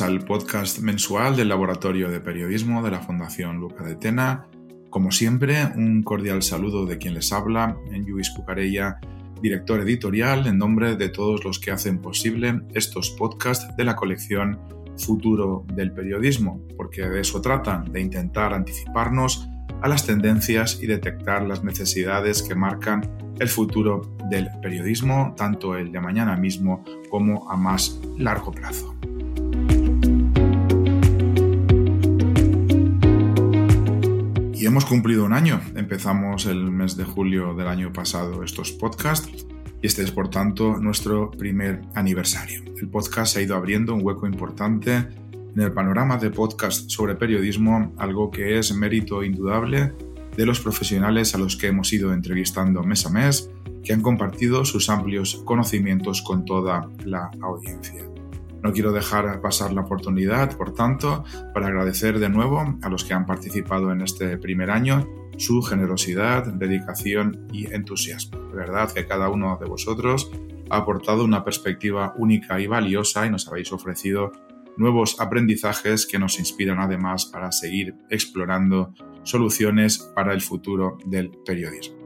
Al podcast mensual del Laboratorio de Periodismo de la Fundación Luca de Tena. Como siempre, un cordial saludo de quien les habla, Luis Cucarella, director editorial, en nombre de todos los que hacen posible estos podcasts de la colección Futuro del Periodismo, porque de eso tratan, de intentar anticiparnos a las tendencias y detectar las necesidades que marcan el futuro del periodismo, tanto el de mañana mismo como a más largo plazo. Hemos cumplido un año. Empezamos el mes de julio del año pasado estos podcasts y este es por tanto nuestro primer aniversario. El podcast ha ido abriendo un hueco importante en el panorama de podcast sobre periodismo, algo que es mérito indudable de los profesionales a los que hemos ido entrevistando mes a mes, que han compartido sus amplios conocimientos con toda la audiencia. No quiero dejar pasar la oportunidad, por tanto, para agradecer de nuevo a los que han participado en este primer año su generosidad, dedicación y entusiasmo. De verdad que cada uno de vosotros ha aportado una perspectiva única y valiosa y nos habéis ofrecido nuevos aprendizajes que nos inspiran además para seguir explorando soluciones para el futuro del periodismo.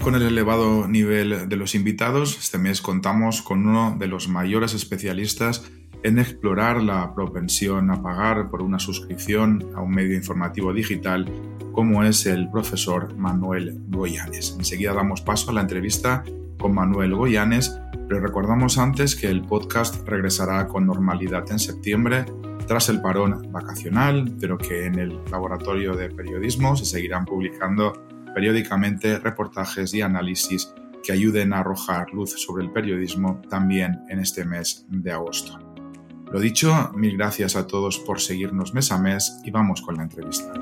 Con el elevado nivel de los invitados, este mes contamos con uno de los mayores especialistas en explorar la propensión a pagar por una suscripción a un medio informativo digital como es el profesor Manuel Goyanes. Enseguida damos paso a la entrevista con Manuel Goyanes, pero recordamos antes que el podcast regresará con normalidad en septiembre tras el parón vacacional, pero que en el laboratorio de periodismo se seguirán publicando periódicamente reportajes y análisis que ayuden a arrojar luz sobre el periodismo también en este mes de agosto. Lo dicho, mil gracias a todos por seguirnos mes a mes y vamos con la entrevista.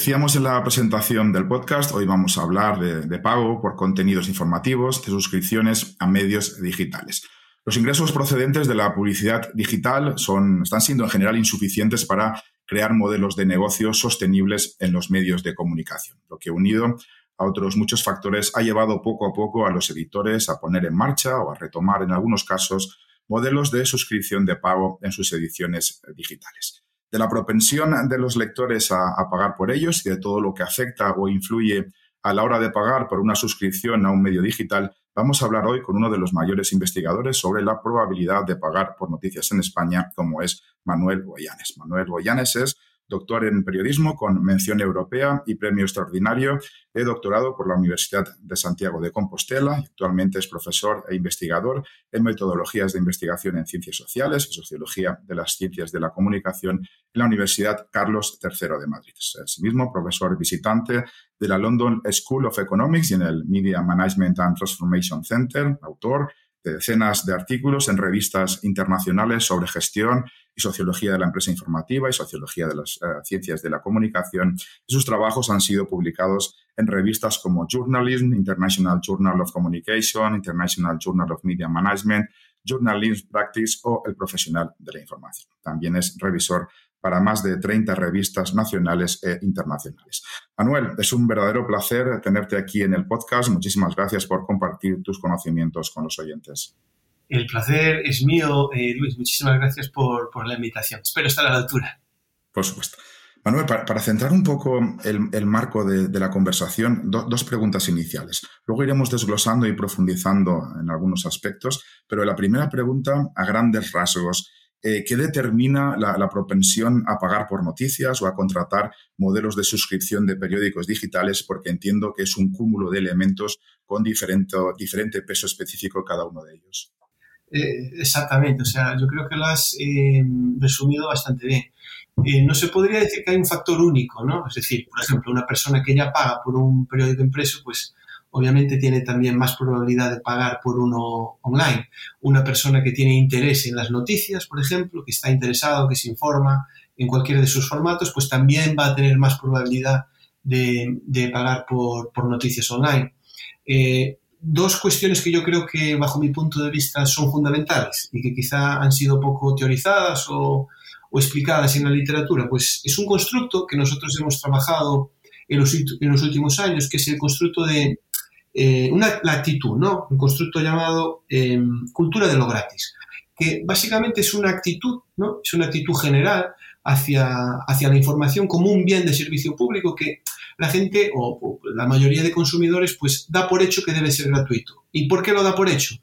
Decíamos en la presentación del podcast, hoy vamos a hablar de, pago por contenidos informativos, de suscripciones a medios digitales. Los ingresos procedentes de la publicidad digital son, están siendo en general insuficientes para crear modelos de negocio sostenibles en los medios de comunicación, lo que unido a otros muchos factores ha llevado poco a poco a los editores a poner en marcha o a retomar en algunos casos modelos de suscripción de pago en sus ediciones digitales de la propensión de los lectores a, pagar por ellos y de todo lo que afecta o influye a la hora de pagar por una suscripción a un medio digital, vamos a hablar hoy con uno de los mayores investigadores sobre la probabilidad de pagar por noticias en España, como es Manuel Goyanes. Manuel Goyanes es doctor en periodismo con mención europea y premio extraordinario de doctorado por la Universidad de Santiago de Compostela. Actualmente es profesor e investigador en metodologías de investigación en ciencias sociales y sociología de las ciencias de la comunicación en la Universidad Carlos III de Madrid. Es asimismo profesor visitante de la London School of Economics y en el Media Management and Transformation Center, autor de decenas de artículos en revistas internacionales sobre gestión y sociología de la empresa informativa y sociología de las eh, ciencias de la comunicación. Sus trabajos han sido publicados en revistas como Journalism, International Journal of Communication, International Journal of Media Management, Journalism Practice o El Profesional de la Información. También es revisor para más de 30 revistas nacionales e internacionales. Manuel, es un verdadero placer tenerte aquí en el podcast. Muchísimas gracias por compartir tus conocimientos con los oyentes. El placer es mío, eh, Luis. Muchísimas gracias por, la invitación. Espero estar a la altura. Por supuesto. Manuel, para, centrar un poco el, marco de, la conversación, dos preguntas iniciales. Luego iremos desglosando y profundizando en algunos aspectos, pero la primera pregunta, a grandes rasgos, eh, ¿qué determina la, propensión a pagar por noticias o a contratar modelos de suscripción de periódicos digitales? Porque entiendo que es un cúmulo de elementos con diferente, diferente peso específico cada uno de ellos. Eh, exactamente, o sea, yo creo que lo has eh, resumido bastante bien. Eh, no se podría decir que hay un factor único, ¿no? Es decir, por ejemplo, una persona que ya paga por un periódico impreso, pues obviamente tiene también más probabilidad de pagar por uno online. Una persona que tiene interés en las noticias, por ejemplo, que está interesado, que se informa en cualquiera de sus formatos, pues también va a tener más probabilidad de, pagar por, noticias online dos cuestiones que yo creo que, bajo mi punto de vista, son fundamentales y que quizá han sido poco teorizadas o, explicadas en la literatura. Pues es un constructo que nosotros hemos trabajado en los últimos años, que es el constructo de eh, una, la actitud, ¿no? Un constructo llamado em, cultura de lo gratis, que básicamente es una actitud, ¿no? Es una actitud general hacia, hacia la información como un bien de servicio público que la gente o, la mayoría de consumidores pues da por hecho que debe ser gratuito. ¿Y por qué lo da por hecho?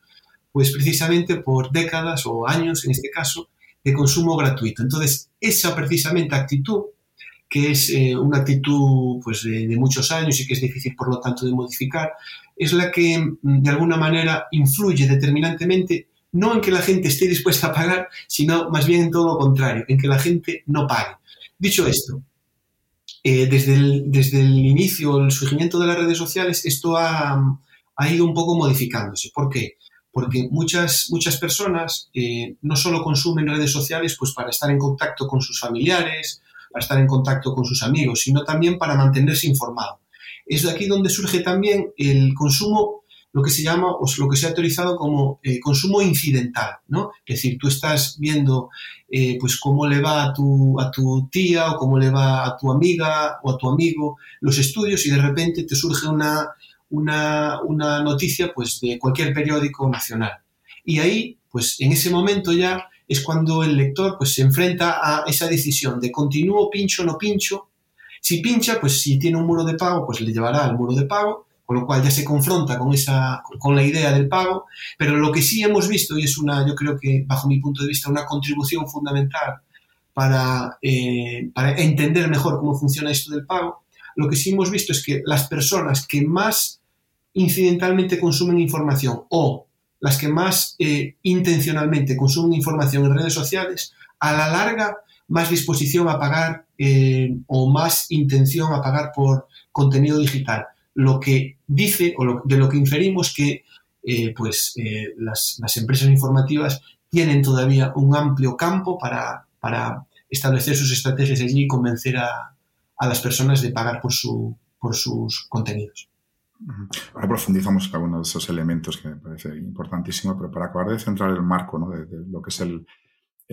Pues precisamente por décadas o años, en este caso, de consumo gratuito. Entonces, esa precisamente actitud, que es eh, una actitud pues, de, muchos años y que es difícil, por lo tanto, de modificar, es la que mm, de alguna manera influye determinantemente no en que la gente esté dispuesta a pagar, sino más bien en todo lo contrario, en que la gente no pague. Dicho esto, eh, desde, el, desde el inicio, el surgimiento de las redes sociales, esto ha, ido un poco modificándose. ¿Por qué? Porque muchas, muchas personas eh, no solo consumen redes sociales pues, para estar en contacto con sus familiares, para estar en contacto con sus amigos, sino también para mantenerse informado. Es de aquí donde surge también el consumo lo que se llama o lo que se ha autorizado como eh, consumo incidental, ¿no? Es decir, tú estás viendo eh, pues cómo le va a tu, a tu tía o cómo le va a tu amiga o a tu amigo los estudios y de repente te surge una, una, una noticia pues de cualquier periódico nacional. Y ahí, pues en ese momento ya es cuando el lector pues se enfrenta a esa decisión de continúo, pincho, no pincho. Si pincha, pues si tiene un muro de pago, pues le llevará al muro de pago con lo cual ya se confronta con, esa, con la idea del pago, pero lo que sí hemos visto, y es una, yo creo que bajo mi punto de vista, una contribución fundamental para, eh, para entender mejor cómo funciona esto del pago, lo que sí hemos visto es que las personas que más incidentalmente consumen información o las que más eh, intencionalmente consumen información en redes sociales, a la larga más disposición a pagar eh, o más intención a pagar por contenido digital lo que dice o de lo que inferimos que eh, pues, eh, las, empresas informativas tienen todavía un amplio campo para, establecer sus estrategias allí y convencer a, las personas de pagar por, su, por sus contenidos. Ahora profundizamos en algunos de esos elementos que me parece importantísimo, pero para acabar de centrar el marco de, lo que es el,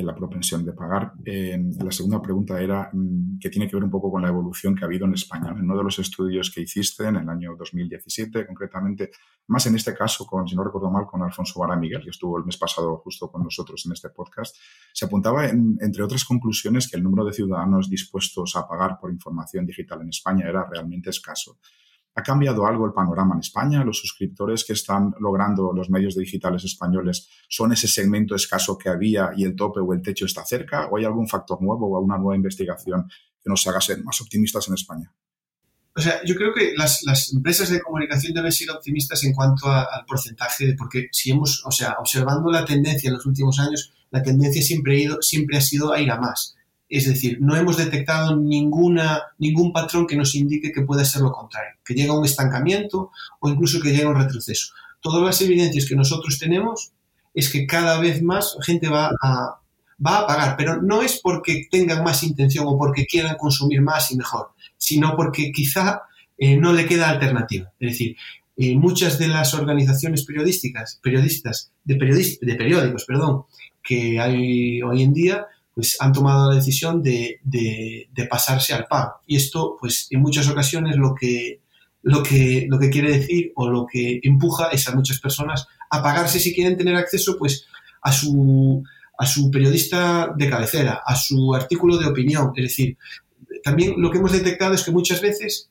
la propensión de pagar. la segunda pregunta era mm, que tiene que ver un poco con la evolución que ha habido en España. En uno de los estudios que hiciste en el año 2017, concretamente, más en este caso, con, si no recuerdo mal, con Alfonso Vara Miguel, que estuvo el mes pasado justo con nosotros en este podcast, se apuntaba, entre otras conclusiones, que el número de ciudadanos dispuestos a pagar por información digital en España era realmente escaso. ¿Ha cambiado algo el panorama en España? ¿Los suscriptores que están logrando los medios digitales españoles son ese segmento escaso que había y el tope o el techo está cerca? ¿O hay algún factor nuevo o alguna nueva investigación que nos haga ser más optimistas en España? O sea, yo creo que las, empresas de comunicación deben ser optimistas en cuanto al porcentaje, porque si hemos, o sea, observando la tendencia en los últimos años, la tendencia siempre ha, ido, siempre ha sido a ir a más. Es decir, no hemos detectado ninguna, ningún patrón que nos indique que pueda ser lo contrario, que llega un estancamiento o incluso que llega un retroceso. Todas las evidencias que nosotros tenemos es que cada vez más gente va a, pagar, pero no es porque tengan más intención o porque quieran consumir más y mejor, sino porque quizá eh, no le queda alternativa. Es decir, eh, muchas de las organizaciones periodísticas, periodistas, de, de periódicos, perdón, que hay hoy en día, pues han tomado la decisión de, pasarse al pago. Y esto, pues en muchas ocasiones lo que, lo, que, lo que quiere decir o lo que empuja es a muchas personas a pagarse si quieren tener acceso pues a su, a su periodista de cabecera, a su artículo de opinión. Es decir, también lo que hemos detectado es que muchas veces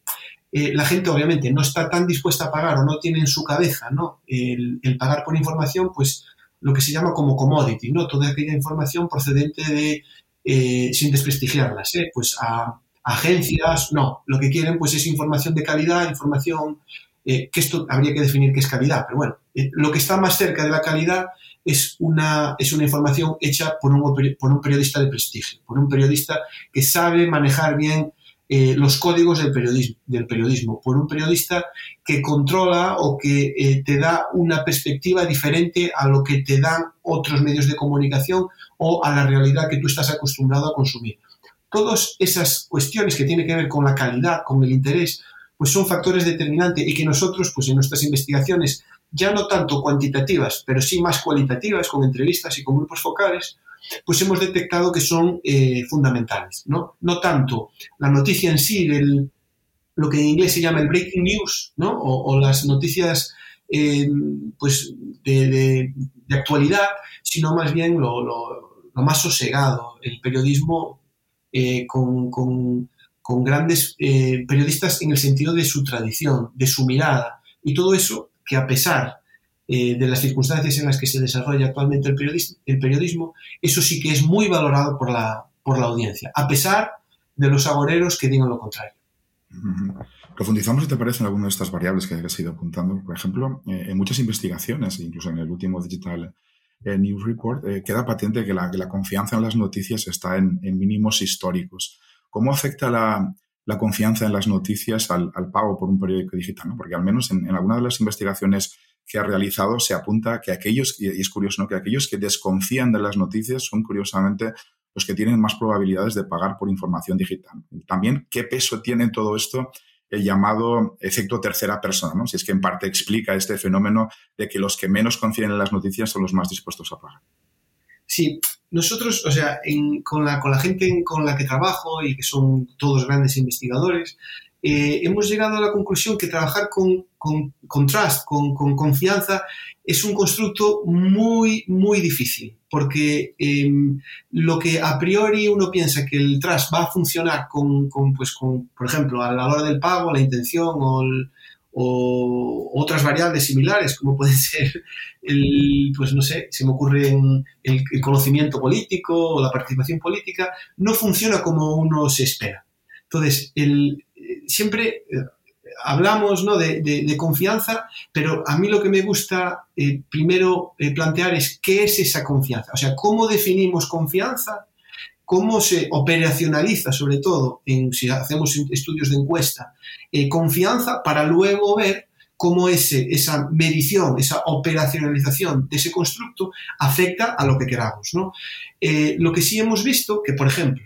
eh, la gente obviamente no está tan dispuesta a pagar o no tiene en su cabeza ¿no? el, pagar por información, pues lo que se llama como commodity, ¿no? toda aquella información procedente de, eh, sin desprestigiarlas, ¿eh? pues a, agencias, no, lo que quieren pues es información de calidad, información que esto habría que definir qué es calidad, pero bueno, lo que está más cerca de la calidad es una, es una información hecha por un, por un periodista de prestigio, por un periodista que sabe manejar bien eh, los códigos del periodismo, del periodismo, por un periodista que controla o que eh, te da una perspectiva diferente a lo que te dan otros medios de comunicación o a la realidad que tú estás acostumbrado a consumir. Todas esas cuestiones que tienen que ver con la calidad, con el interés, pues son factores determinantes y que nosotros, pues en nuestras investigaciones, ya no tanto cuantitativas, pero sí más cualitativas, con entrevistas y con grupos focales, pues hemos detectado que son eh, fundamentales. ¿no? no tanto la noticia en sí, lo que en inglés se llama el breaking news, ¿no? o, las noticias eh, pues de, actualidad, sino más bien lo, más sosegado, el periodismo eh, con, con, grandes periodistas en el sentido de su tradición, de su mirada, y todo eso que a pesar eh, de las circunstancias en las que se desarrolla actualmente el periodismo, el periodismo, eso sí que es muy valorado por la, por la audiencia, a pesar de los agoreros que digan lo contrario. Profundizamos, si te parece, en alguna de estas variables que has ido apuntando. Por ejemplo, eh, en muchas investigaciones, incluso en el último Digital eh, News Report, queda patente que la, que la, confianza en las noticias está en, mínimos históricos. ¿Cómo afecta la, la, confianza en las noticias al, pago por un periódico digital? Porque al menos en, en alguna de las investigaciones que ha realizado se apunta que aquellos, y es curioso, ¿no? que aquellos que desconfían de las noticias son curiosamente los que tienen más probabilidades de pagar por información digital. También, ¿qué peso tiene todo esto el llamado efecto tercera persona? ¿no? Si es que en parte explica este fenómeno de que los que menos confían en las noticias son los más dispuestos a pagar. Sí, nosotros, o sea, con, la, con la gente con la que trabajo y que son todos grandes investigadores, eh, hemos llegado a la conclusión que trabajar con, con, trust, con, confianza, es un constructo muy, muy difícil, porque em, lo que a priori uno piensa que el trust va a funcionar con, pues con, por ejemplo, a la hora del pago, la intención o, otras variables similares, como puede ser el, pues no sé, se me ocurre el, el conocimiento político o la participación política, no funciona como uno se espera. Entonces, el, siempre eh, hablamos de, confianza, pero a mí lo que me gusta eh, primero eh, plantear es qué es esa confianza, o sea, cómo definimos confianza, cómo se operacionaliza, sobre todo en, si hacemos estudios de encuesta, confianza para luego ver cómo ese, esa medición, esa operacionalización de ese constructo afecta a lo que queramos. lo que sí hemos visto, que por ejemplo,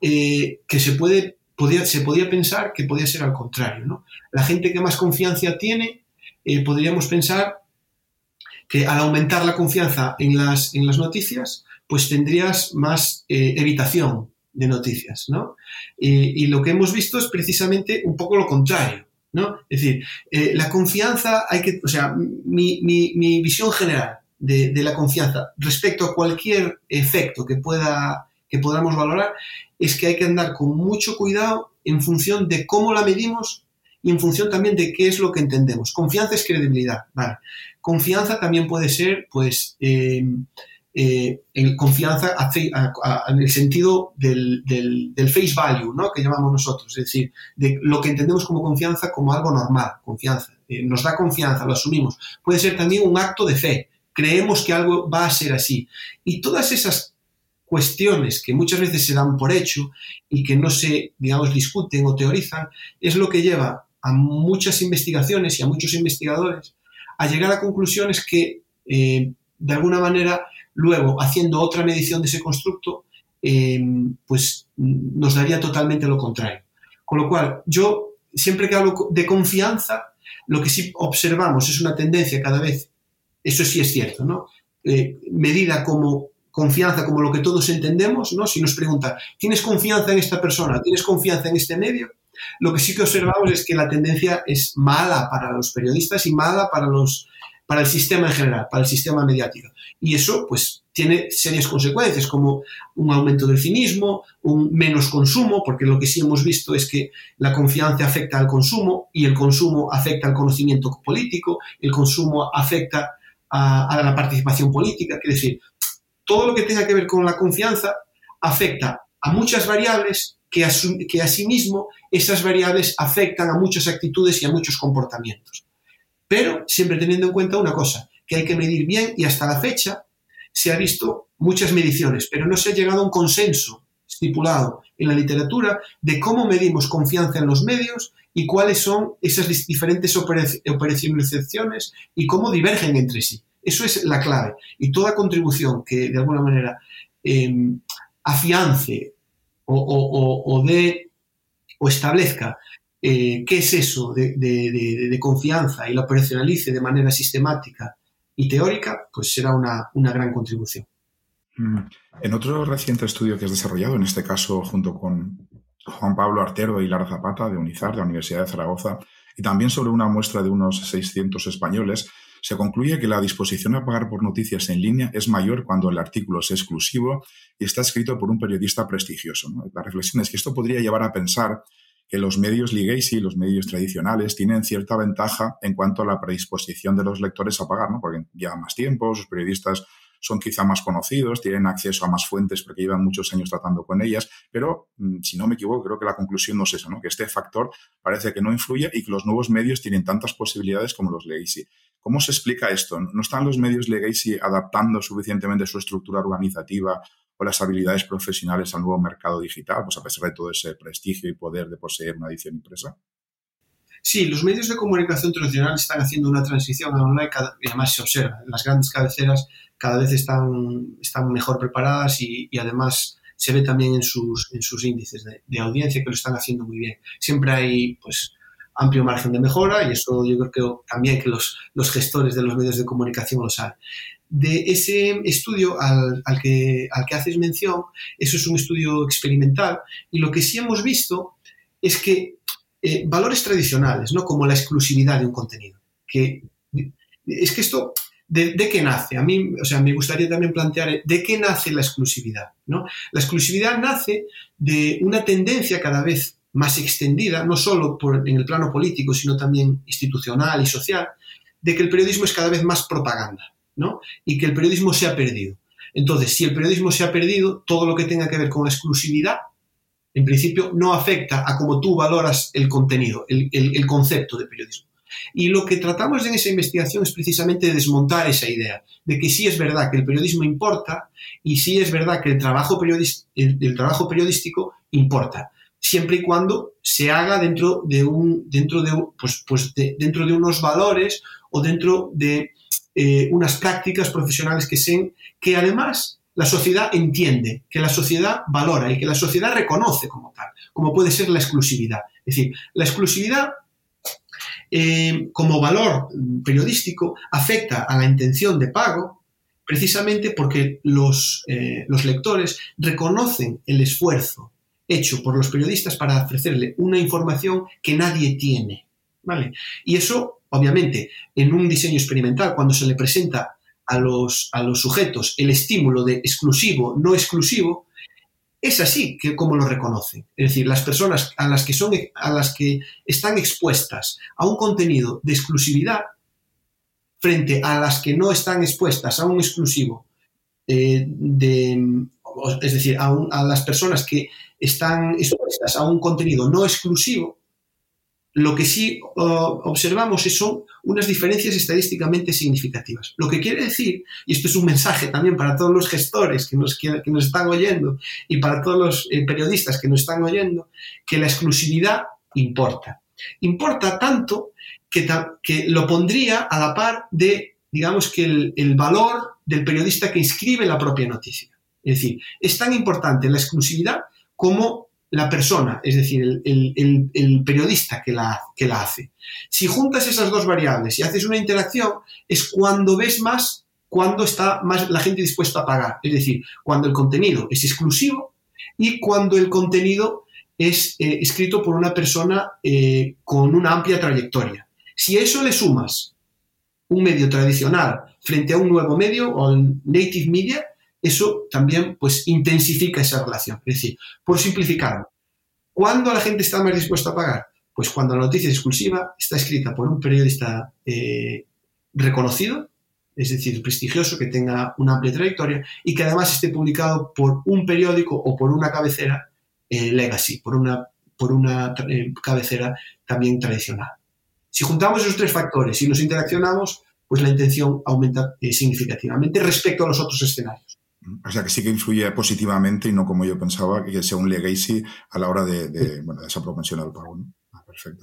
que se puede se podía pensar que podía ser al contrario. La gente que más confianza tiene, eh, podríamos pensar que al aumentar la confianza en las, en las noticias, pues tendrías más eh, evitación de noticias. ¿no? Y, lo que hemos visto es precisamente un poco lo contrario. ¿no? Es decir, eh, la confianza hay que, o sea, mi, mi, visión general de, la confianza respecto a cualquier efecto que pueda que podamos valorar es que hay que andar con mucho cuidado en función de cómo la medimos y en función también de qué es lo que entendemos. Confianza es credibilidad. Confianza también puede ser, pues, em, eh, en confianza en el sentido del, face value, ¿no? Que llamamos nosotros, es decir, de lo que entendemos como confianza como algo normal, confianza. Eh, nos da confianza, lo asumimos. Puede ser también un acto de fe. Creemos que algo va a ser así. Y todas esas cuestiones que muchas veces se dan por hecho y que no se, digamos, discuten o teorizan, es lo que lleva a muchas investigaciones y a muchos investigadores a llegar a conclusiones que, eh, de alguna manera, luego, haciendo otra medición de ese constructo, eh, pues nos daría totalmente lo contrario. Con lo cual, yo, siempre que hablo de confianza, lo que sí observamos es una tendencia cada vez, eso sí es cierto, ¿no? Eh, medida como confianza como lo que todos entendemos, ¿no? Si nos pregunta, ¿tienes confianza en esta persona? ¿Tienes confianza en este medio? Lo que sí que observamos es que la tendencia es mala para los periodistas y mala para, los, para el sistema en general, para el sistema mediático. Y eso, pues, tiene serias consecuencias, como un aumento del cinismo, un menos consumo, porque lo que sí hemos visto es que la confianza afecta al consumo y el consumo afecta al conocimiento político, el consumo afecta a, la participación política, es decir, todo lo que tenga que ver con la confianza afecta a muchas variables que, que asimismo esas variables afectan a muchas actitudes y a muchos comportamientos. Pero siempre teniendo en cuenta una cosa, que hay que medir bien y hasta la fecha se ha visto muchas mediciones, pero no se ha llegado a un consenso estipulado en la literatura de cómo medimos confianza en los medios y cuáles son esas diferentes operacionalizaciones y cómo divergen entre sí. Eso es la clave. Y toda contribución que de alguna manera em, afiance o, establezca eh, qué es eso de, confianza y la operacionalice de manera sistemática y teórica, pues será una, gran contribución. Mm. En otro reciente estudio que has desarrollado, en este caso junto con Juan Pablo Artero y Lara Zapata de UNIZAR, de la Universidad de Zaragoza, y también sobre una muestra de unos 600 españoles, se concluye que la disposición a pagar por noticias en línea es mayor cuando el artículo es exclusivo y está escrito por un periodista prestigioso. La reflexión es que esto podría llevar a pensar que los medios legacy, los medios tradicionales, tienen cierta ventaja en cuanto a la predisposición de los lectores a pagar, ¿no? porque llevan más tiempo, sus periodistas son quizá más conocidos, tienen acceso a más fuentes porque llevan muchos años tratando con ellas, pero mm, si no me equivoco, creo que la conclusión no es eso, ¿no? que este factor parece que no influye y que los nuevos medios tienen tantas posibilidades como los legacy. ¿Cómo se explica esto? ¿No están los medios legacy adaptando suficientemente su estructura organizativa o las habilidades profesionales al nuevo mercado digital, pues a pesar de todo ese prestigio y poder de poseer una edición impresa? Sí, los medios de comunicación tradicionales están haciendo una transición a online y además se observa. Las grandes cabeceras cada vez están, están mejor preparadas y, además se ve también en sus, en sus índices de, audiencia que lo están haciendo muy bien. Siempre hay pues amplio margen de mejora y eso yo creo que también que los, los gestores de los medios de comunicación lo saben. De ese estudio al, que, haces mención, eso es un estudio experimental y lo que sí hemos visto es que eh, valores tradicionales, ¿no? como la exclusividad de un contenido, que es que esto ¿De, qué nace? A mí, o sea, me gustaría también plantear de qué nace la exclusividad. ¿no? La exclusividad nace de una tendencia cada vez más extendida, no solo en el plano político, sino también institucional y social, de que el periodismo es cada vez más propaganda ¿no? y que el periodismo se ha perdido. Entonces, si el periodismo se ha perdido, todo lo que tenga que ver con exclusividad, en principio, no afecta a cómo tú valoras el contenido, el concepto de periodismo. Y lo que tratamos en esa investigación es precisamente desmontar esa idea, de que sí es verdad que el periodismo importa y sí es verdad que el trabajo, el, trabajo periodístico importa, siempre y cuando se haga dentro de, un, dentro de, pues, pues dentro de unos valores o dentro de eh, unas prácticas profesionales que, sean, que además la sociedad entiende, que la sociedad valora y que la sociedad reconoce como tal, como puede ser la exclusividad. Es decir, la exclusividad eh, como valor periodístico afecta a la intención de pago precisamente porque los, eh, los lectores reconocen el esfuerzo hecho por los periodistas para ofrecerle una información que nadie tiene. ¿vale? Y eso, obviamente, en un diseño experimental, cuando se le presenta a los, a los sujetos el estímulo de exclusivo, no exclusivo, es así que como lo reconocen. Es decir, las personas a las que, son, a las que están expuestas a un contenido de exclusividad frente a las que no están expuestas a un exclusivo, eh, de, es decir, a, a las personas que están expuestas a un contenido no exclusivo, lo que sí observamos son unas diferencias estadísticamente significativas. Lo que quiere decir, y esto es un mensaje también para todos los gestores que nos, que nos están oyendo y para todos los eh, periodistas que nos están oyendo, que la exclusividad importa. Importa tanto que, que lo pondría a la par de, digamos, que el, el valor del periodista que inscribe la propia noticia. Es decir, es tan importante la exclusividad como la persona, es decir, el, periodista que la, que la hace. Si juntas esas dos variables y haces una interacción, es cuando ves más cuando está más la gente dispuesta a pagar. Es decir, cuando el contenido es exclusivo y cuando el contenido es eh, escrito por una persona eh, con una amplia trayectoria. Si a eso le sumas un medio tradicional frente a un nuevo medio o native media, eso también pues intensifica esa relación. Es decir, por simplificarlo, ¿cuándo la gente está más dispuesta a pagar? Pues cuando la noticia exclusiva está escrita por un periodista eh, reconocido, es decir, prestigioso, que tenga una amplia trayectoria y que además esté publicado por un periódico o por una cabecera eh, legacy, por una, por una eh, cabecera también tradicional. Si juntamos esos tres factores y los interaccionamos, pues la intención aumenta significativamente respecto a los otros escenarios. O sea que sí que influye positivamente y no como yo pensaba, que sea un legacy a la hora de, bueno, de esa propensión al pago. Ah, perfecto.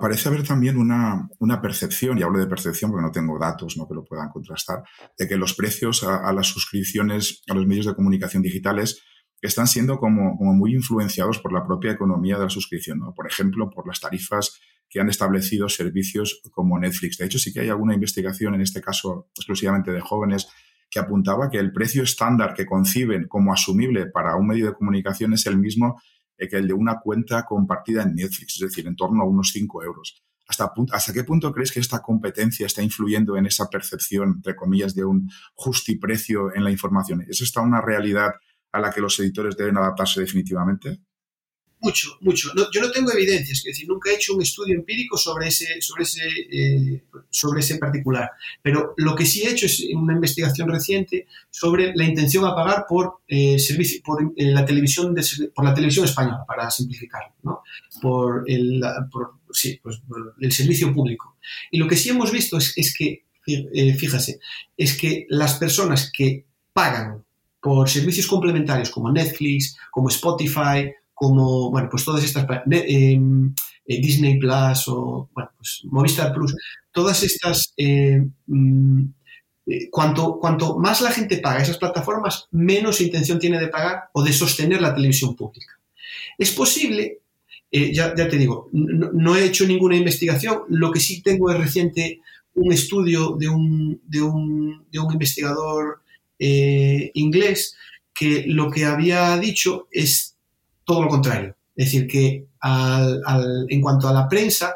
Parece haber también una, una, percepción, y hablo de percepción porque no tengo datos ¿no? que lo puedan contrastar, de que los precios a, las suscripciones a los medios de comunicación digitales están siendo como, como, muy influenciados por la propia economía de la suscripción. ¿no? Por ejemplo, por las tarifas que han establecido servicios como Netflix. De hecho, sí que hay alguna investigación, en este caso exclusivamente de jóvenes, que apuntaba que el precio estándar que conciben como asumible para un medio de comunicación es el mismo que el de una cuenta compartida en Netflix, es decir, en torno a unos 5 euros. ¿Hasta, ¿Hasta qué punto crees que esta competencia está influyendo en esa percepción, entre comillas, de un justiprecio en la información? ¿Es esta una realidad a la que los editores deben adaptarse definitivamente? Mucho, mucho. yo no tengo evidencias, es decir, nunca he hecho un estudio empírico sobre ese, sobre ese, eh, sobre ese particular. Pero lo que sí he hecho es una investigación reciente sobre la intención a pagar por eh, servicio, por eh, la televisión, por la televisión española, para simplificarlo, ¿no? por, el, sí, pues, el servicio público. Y lo que sí hemos visto es, es que, fíjase, es que las personas que pagan por servicios complementarios como Netflix, como Spotify, como, bueno, pues todas estas, eh, eh, Disney Plus o, bueno, pues Movistar Plus, todas estas, eh, mm, cuanto, cuanto más la gente paga esas plataformas, menos intención tiene de pagar o de sostener la televisión pública. Es posible, ya, te digo, no, he hecho ninguna investigación, lo que sí tengo es reciente un estudio de un, de un, de un investigador inglés que lo que había dicho es todo lo contrario. Es decir, que en cuanto a la prensa,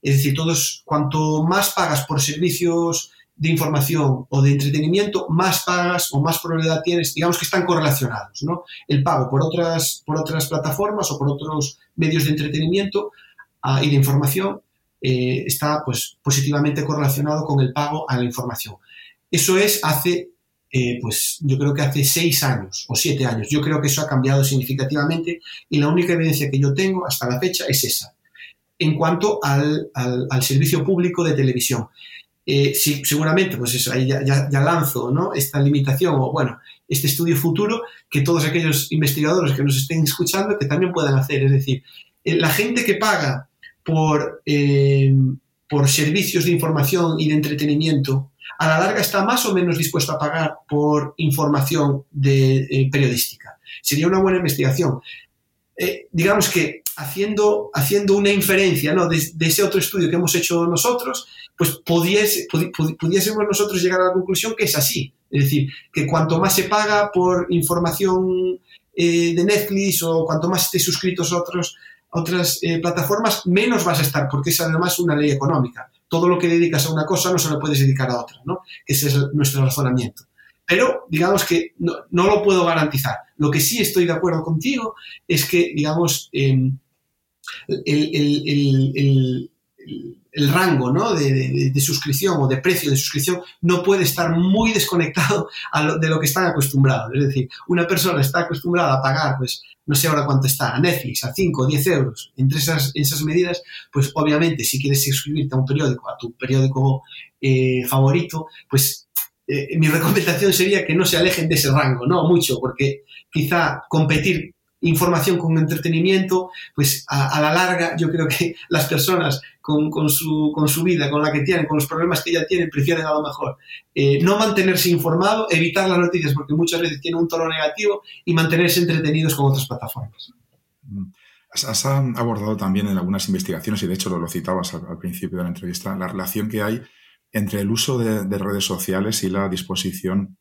es decir, todos, cuanto más pagas por servicios de información o de entretenimiento, más pagas o más probabilidad tienes, digamos que están correlacionados, ¿no? El pago por otras, por otras plataformas o por otros medios de entretenimiento ah, y de información eh, está pues, positivamente correlacionado con el pago a la información. Eso es hace eh, pues yo creo que hace seis años o siete años. Yo creo que eso ha cambiado significativamente y la única evidencia que yo tengo hasta la fecha es esa. En cuanto al, al, servicio público de televisión. Eh, sí, seguramente, pues eso, ahí ya, ya, lanzo ¿no? esta limitación o, bueno, este estudio futuro que todos aquellos investigadores que nos estén escuchando que también puedan hacer. Es decir, eh, la gente que paga por, por servicios de información y de entretenimiento a la larga está más o menos dispuesto a pagar por información de, eh, periodística. Sería una buena investigación. Eh, digamos que haciendo, haciendo una inferencia ¿no? de, ese otro estudio que hemos hecho nosotros, pues pudiésemos nosotros llegar a la conclusión que es así. Es decir, que cuanto más se paga por información eh, de Netflix o cuanto más estés suscritos a otros, otras plataformas, menos vas a estar, porque es además una ley económica todo lo que dedicas a una cosa no se lo puedes dedicar a otra, ¿no? Ese es nuestro razonamiento. Pero digamos que no, lo puedo garantizar. Lo que sí estoy de acuerdo contigo es que, digamos, em, el, el rango ¿no? de, suscripción o de precio de suscripción no puede estar muy desconectado de lo que están acostumbrados. Es decir, una persona está acostumbrada a pagar, pues, no sé ahora cuánto está, a Netflix, a 5 o 10 euros. Entre esas, esas medidas, pues obviamente si quieres suscribirte a un periódico, a tu periódico eh, favorito, pues eh, mi recomendación sería que no se alejen de ese rango, no mucho, porque quizá competir información con entretenimiento, pues a, la larga yo creo que las personas con, con, su, con, su, vida, con la que tienen, con los problemas que ya tienen, prefieren a lo mejor eh, no mantenerse informado, evitar las noticias porque muchas veces tienen un tono negativo y mantenerse entretenidos con otras plataformas. Has, abordado también en algunas investigaciones, y de hecho lo, lo citabas al, principio de la entrevista, la relación que hay entre el uso de, de redes sociales y la disposición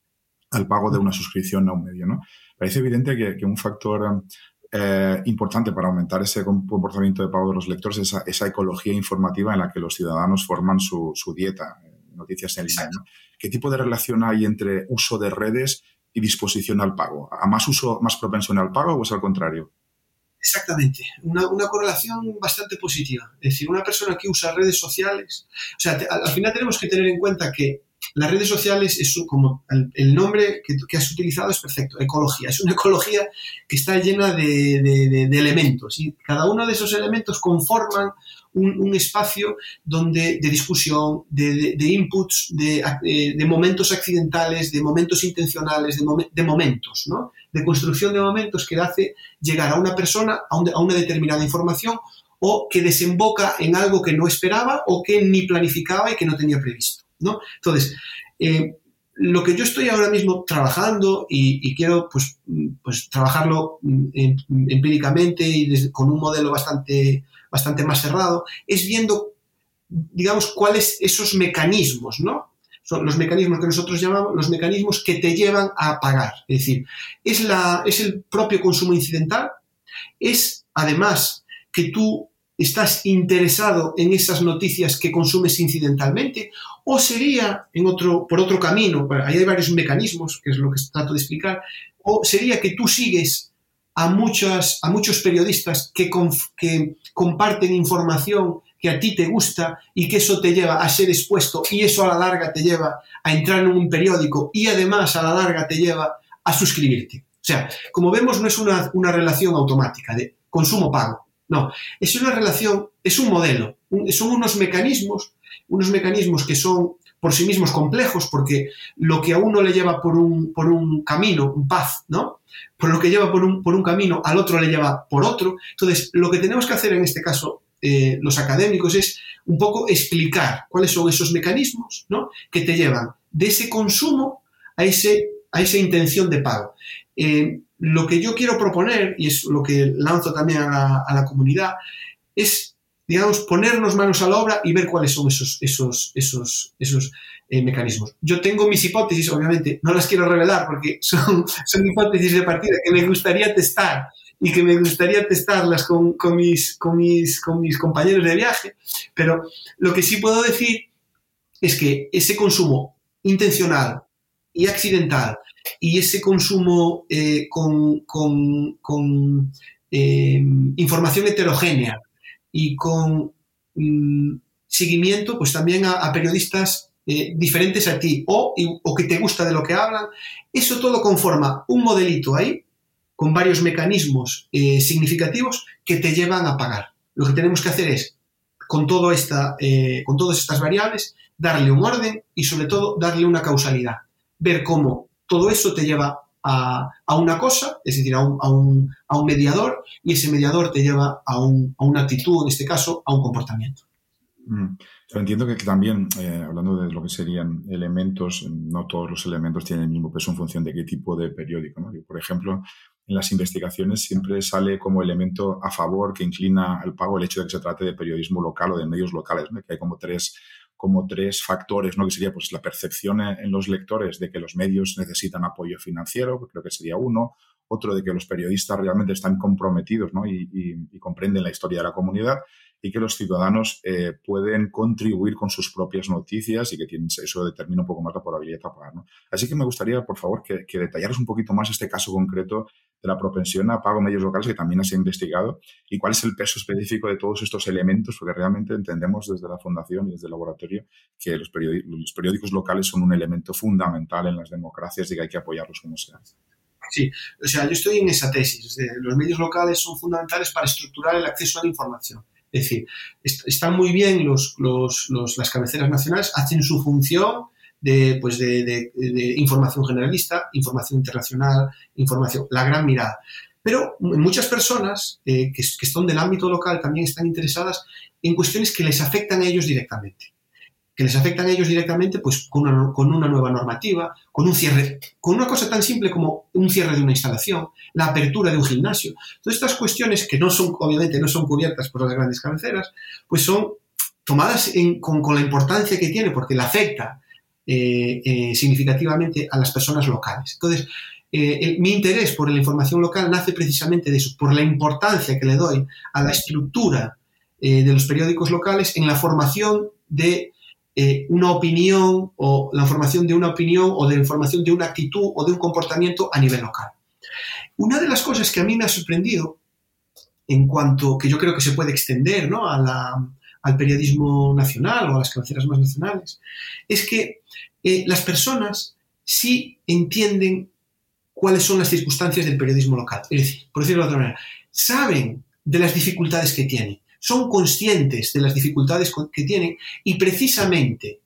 al pago de una suscripción a un medio. ¿no? Parece evidente que, un factor eh, importante para aumentar ese comportamiento de pago de los lectores es esa, ecología informativa en la que los ciudadanos forman su, dieta, eh, noticias en línea. ¿Qué tipo de relación hay entre uso de redes y disposición al pago? ¿A más uso, más propensión al pago o es al contrario? Exactamente, una, una, correlación bastante positiva. Es decir, una persona que usa redes sociales, o sea, al final tenemos que tener en cuenta que las redes sociales es como el, nombre que, has utilizado es perfecto, ecología. Es una ecología que está llena de, elementos y cada uno de esos elementos conforman un, espacio donde, de discusión, de, inputs, eh, de, momentos accidentales, de momentos intencionales, de, momentos, ¿no? de construcción de momentos que hace llegar a una persona a, a una determinada información o que desemboca en algo que no esperaba o que ni planificaba y que no tenía previsto. ¿No? Entonces, eh, lo que yo estoy ahora mismo trabajando y, quiero pues, pues trabajarlo mm, empíricamente y con un modelo bastante, bastante más cerrado, es viendo, digamos, cuáles esos mecanismos, ¿no? Son los mecanismos que nosotros llamamos los mecanismos que te llevan a pagar. Es decir, es, la, es el propio consumo incidental, es además que tú estás interesado en esas noticias que consumes incidentalmente o sería en otro, por otro camino, ahí hay varios mecanismos, que es lo que trato de explicar, o sería que tú sigues a, muchas, muchos periodistas que, que comparten información que a ti te gusta y que eso te lleva a ser expuesto y eso a la larga te lleva a entrar en un periódico y además a la larga te lleva a suscribirte. O sea, como vemos, no es una, una relación automática de consumo-pago no, es una relación, es un modelo, son unos mecanismos, unos mecanismos que son por sí mismos complejos, porque lo que a uno le lleva por un, por un camino, un path, ¿no? Por lo que lleva por un, por un camino, al otro le lleva por otro. Entonces, lo que tenemos que hacer en este caso, eh, los académicos, es un poco explicar cuáles son esos mecanismos, ¿no? Que te llevan de ese consumo a, ese, a esa intención de pago. Eh, lo que yo quiero proponer, y es lo que lanzo también a la, comunidad, es, digamos, ponernos manos a la obra y ver cuáles son esos, esos, esos, esos eh, mecanismos. Yo tengo mis hipótesis, obviamente, no las quiero revelar porque son, son hipótesis de partida que me gustaría testar y que me gustaría testarlas con, con, mis, con, mis, con mis compañeros de viaje, pero lo que sí puedo decir es que ese consumo intencional y accidental y ese consumo eh, con, eh, información heterogénea y con mm, seguimiento pues también a, periodistas eh, diferentes a ti o, o, que te gusta de lo que hablan, eso todo conforma un modelito ahí con varios mecanismos significativos que te llevan a pagar. Lo que tenemos que hacer es, con, todo esta, con todas estas variables, darle un orden y sobre todo darle una causalidad. Ver cómo todo eso te lleva a, una cosa, es decir, a un, mediador, y ese mediador te lleva a, una actitud, en este caso, a un comportamiento. Mm. entiendo que, también, eh, hablando de lo que serían elementos, no todos los elementos tienen el mismo peso en función de qué tipo de periódico. Por ejemplo, en las investigaciones siempre sale como elemento a favor que inclina al pago el hecho de que se trate de periodismo local o de medios locales, que hay como tres como tres factores, ¿no? que sería pues, la percepción en los lectores de que los medios necesitan apoyo financiero, que creo que sería uno, otro de que los periodistas realmente están comprometidos ¿no? y, comprenden la historia de la comunidad y que los ciudadanos eh, pueden contribuir con sus propias noticias y que tienen, eso determina un poco más la probabilidad de pagar. ¿no? Así que me gustaría, por favor, que, que detallaras un poquito más este caso concreto de la propensión a pago medios locales que también has investigado y cuál es el peso específico de todos estos elementos, porque realmente entendemos desde la Fundación y desde el laboratorio que los, periódicos locales son un elemento fundamental en las democracias y que hay que apoyarlos como sea. Sí, o sea, yo estoy en esa tesis. los medios locales son fundamentales para estructurar el acceso a la información. Es decir, están muy bien los, las cabeceras nacionales, hacen su función, de, pues de, información generalista, información internacional, información, la gran mirada. Pero muchas personas eh, que, que, son del ámbito local también están interesadas en cuestiones que les afectan a ellos directamente. Que les afectan a ellos directamente pues, con, una, nueva normativa, con un cierre, con una cosa tan simple como un cierre de una instalación, la apertura de un gimnasio. Todas estas cuestiones que no son, obviamente, no son cubiertas por las grandes cabeceras, pues son tomadas con, con la importancia que tiene porque la afecta eh, eh, significativamente a las personas locales. Entonces, eh, mi interés por la información local nace precisamente de eso, por la importancia que le doy a la estructura de los periódicos locales en la formación de eh, una opinión o la información de una opinión o de la información de una actitud o de un comportamiento a nivel local. Una de las cosas que a mí me ha sorprendido en cuanto que yo creo que se puede extender ¿no? al periodismo nacional o a las cabeceras más nacionales, es que eh, las personas sí entienden cuáles son las circunstancias del periodismo local. Es decir, por decirlo de otra manera, saben de las dificultades que tienen, son conscientes de las dificultades que tienen y precisamente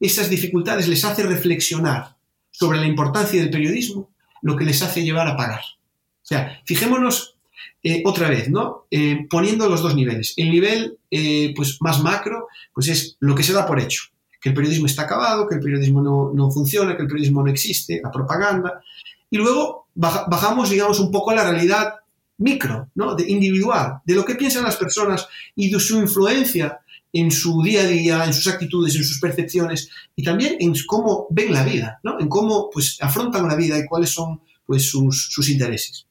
esas dificultades les hace reflexionar sobre la importancia del periodismo, lo que les hace llevar a pagar. O sea, fijémonos eh, otra vez, ¿no? Eh, poniendo los dos niveles. El nivel eh, pues, más macro, pues es lo que se da por hecho, que el periodismo está acabado, que el periodismo no, no funciona, que el periodismo no existe, la propaganda. Y luego bajamos, digamos, un poco a la realidad micro, ¿no? de individual, de lo que piensan las personas y de su influencia en su día a día, en sus actitudes, en sus percepciones y también en cómo ven la vida, ¿no? en cómo pues, afrontan la vida y cuáles son pues, sus, intereses.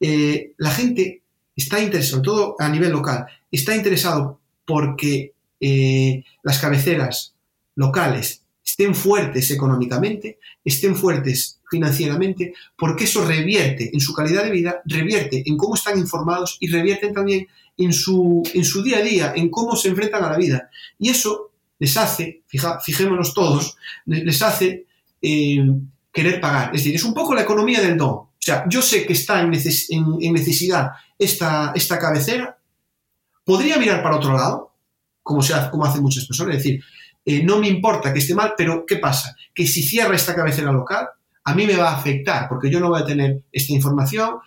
Eh, la gente está interesada, todo a nivel local, está interesado porque eh, las cabeceras locales estén fuertes económicamente, estén fuertes financieramente, porque eso revierte en su calidad de vida, revierte en cómo están informados y revierte también en su, en su día a día, en cómo se enfrentan a la vida. Y eso les hace, fijémonos todos, les hace eh, querer pagar. Es decir, es un poco la economía del don. O sea, yo sé que está en, necesidad esta, esta cabecera, podría mirar para otro lado, como, se hace, como hacen muchas personas, es decir, eh, no me importa que esté mal, pero ¿qué pasa? Que si cierra esta cabecera local, a mí me va a afectar porque yo no voy a tener esta información,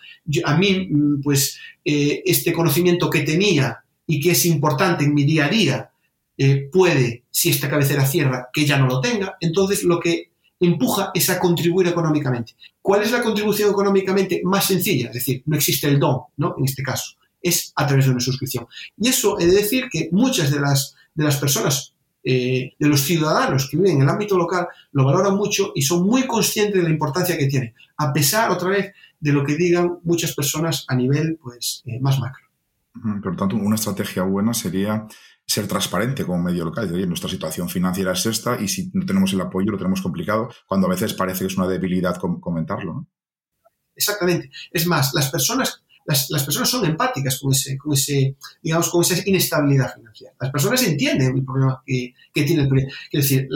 a mí, mm, pues, eh, este conocimiento que tenía y que es importante en mi día a día, eh, puede, si esta cabecera cierra, que ya no lo tenga. Entonces, lo que empuja es a contribuir económicamente. ¿Cuál es la contribución económicamente más sencilla? Es decir, no existe el don, ¿no? En este caso, es a través de una suscripción. Y eso he de decir que muchas de las, de las personas eh, de los ciudadanos que viven en el ámbito local lo valoran mucho y son muy conscientes de la importancia que tiene, a pesar, otra vez, de lo que digan muchas personas a nivel pues, eh, más macro. Por lo tanto, una estrategia buena sería ser transparente como medio local. Decir, nuestra situación financiera es esta y si no tenemos el apoyo lo tenemos complicado, cuando a veces parece que es una debilidad comentarlo. Exactamente. Es más, las personas las, personas son empáticas con, ese, con, ese, digamos, con esa inestabilidad financiera. Las personas entienden el problema que, tiene el periodismo. Es decir,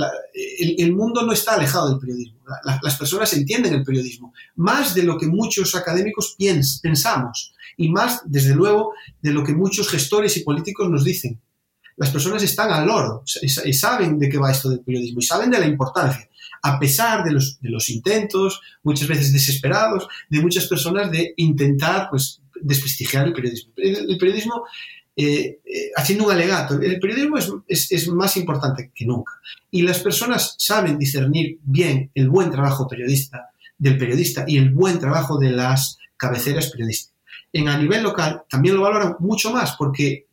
el, mundo no está alejado del periodismo. las personas entienden el periodismo, más de lo que muchos académicos pensamos y más, desde luego, de lo que muchos gestores y políticos nos dicen. Las personas están al loro y saben de qué va esto del periodismo y saben de la importancia a pesar de los, de los, intentos, muchas veces desesperados, de muchas personas de intentar pues, desprestigiar el periodismo. El, periodismo, eh, eh, haciendo un alegato, el periodismo es, más importante que nunca. Y las personas saben discernir bien el buen trabajo periodista del periodista y el buen trabajo de las cabeceras periodistas. En a nivel local también lo valoran mucho más porque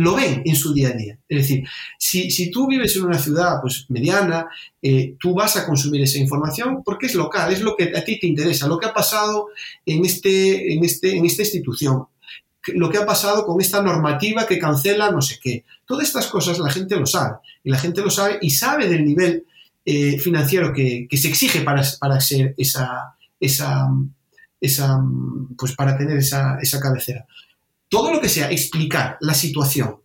lo ven en su día a día. Es decir, si, tú vives en una ciudad pues, mediana, eh, tú vas a consumir esa información porque es local, es lo que a ti te interesa, lo que ha pasado en, este, en, este, en esta institución, lo que ha pasado con esta normativa que cancela no sé qué. Todas estas cosas la gente lo sabe, y la gente lo sabe y sabe del nivel eh, financiero que, se exige para, para ser esa, esa, esa, pues para tener esa, esa cabecera todo lo que sea explicar la situación,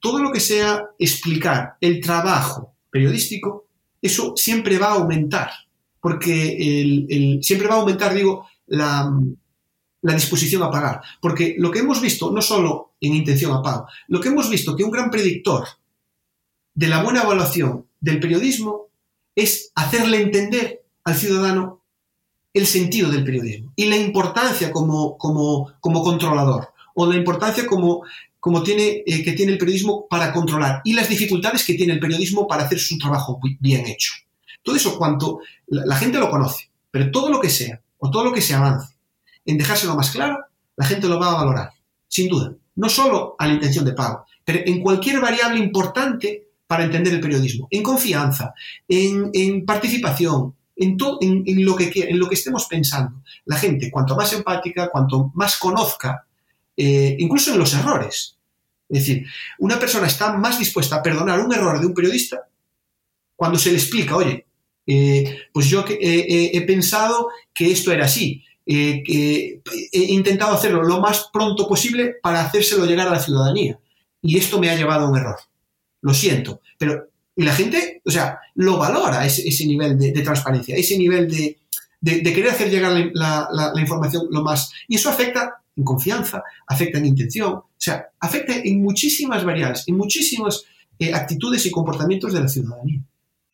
todo lo que sea explicar el trabajo periodístico, eso siempre va a aumentar, porque siempre va a aumentar, digo, la, disposición a pagar. Porque lo que hemos visto, no solo en intención a pago, lo que hemos visto que un gran predictor de la buena evaluación del periodismo es hacerle entender al ciudadano el sentido del periodismo y la importancia como controlador o la importancia como, como tiene, eh, que tiene el periodismo para controlar y las dificultades que tiene el periodismo para hacer su trabajo bien hecho. Todo eso, cuanto la, gente lo conoce, pero todo lo que sea o todo lo que se avance en dejárselo más claro, la gente lo va a valorar, sin duda. No solo a la intención de pago, pero en cualquier variable importante para entender el periodismo, en confianza, en, participación, en, en, en, lo que, en lo que estemos pensando. La gente, cuanto más empática, cuanto más conozca eh, incluso en los errores. Es decir, una persona está más dispuesta a perdonar un error de un periodista cuando se le explica, oye, eh, pues yo he pensado que esto era así, he intentado hacerlo lo más pronto posible para hacérselo llegar a la ciudadanía. Y esto me ha llevado a un error. Lo siento, pero y la gente, o sea, lo valora ese, nivel de, transparencia, ese nivel de, querer hacer llegar la, información lo más... Y eso afecta en confianza, afecta en intención, o sea, afecta en muchísimas variables, en muchísimas eh, actitudes y comportamientos de la ciudadanía.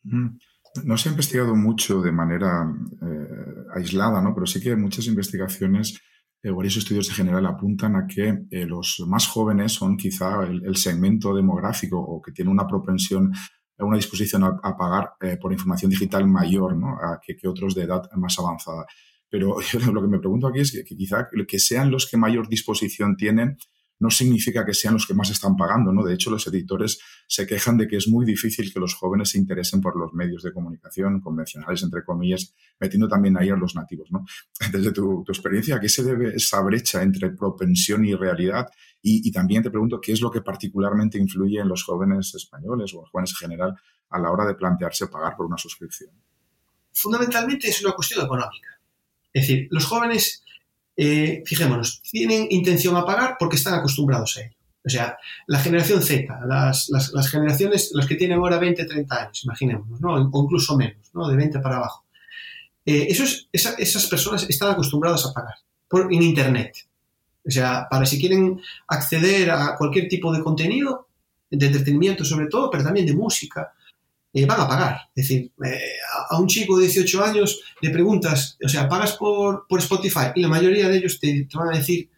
No se ha investigado mucho de manera eh, aislada, ¿no? pero sí que muchas investigaciones eh, varios estudios de general apuntan a que los más jóvenes son quizá el, segmento demográfico o que tiene una propensión una disposición a, pagar por información digital mayor ¿no? que, otros de edad más avanzada. Pero lo que me pregunto aquí es que, quizá que sean los que mayor disposición tienen no significa que sean los que más están pagando, ¿no? De hecho, los editores se quejan de que es muy difícil que los jóvenes se interesen por los medios de comunicación convencionales, entre comillas, metiendo también ahí a los nativos, ¿no? Desde tu, experiencia, ¿a qué se debe esa brecha entre propensión y realidad? Y, también te pregunto, ¿qué es lo que particularmente influye en los jóvenes españoles o los jóvenes en general a la hora de plantearse pagar por una suscripción? Fundamentalmente es una cuestión económica. Es decir, los jóvenes eh, fijémonos, tienen intención a pagar porque están acostumbrados a ello. O sea, la generación Z, las, generaciones, los que tienen ahora 20, 30 años, imaginémonos, ¿no? o incluso menos, ¿no? de 20 para abajo. Eh, esos, esas personas están acostumbradas a pagar por, en Internet. O sea, para si quieren acceder a cualquier tipo de contenido, de entretenimiento sobre todo, pero también de música, eh, van a pagar. Es decir, eh, a un chico de 18 años le preguntas, o sea, ¿pagas por, Spotify? Y la mayoría de ellos te, van a decir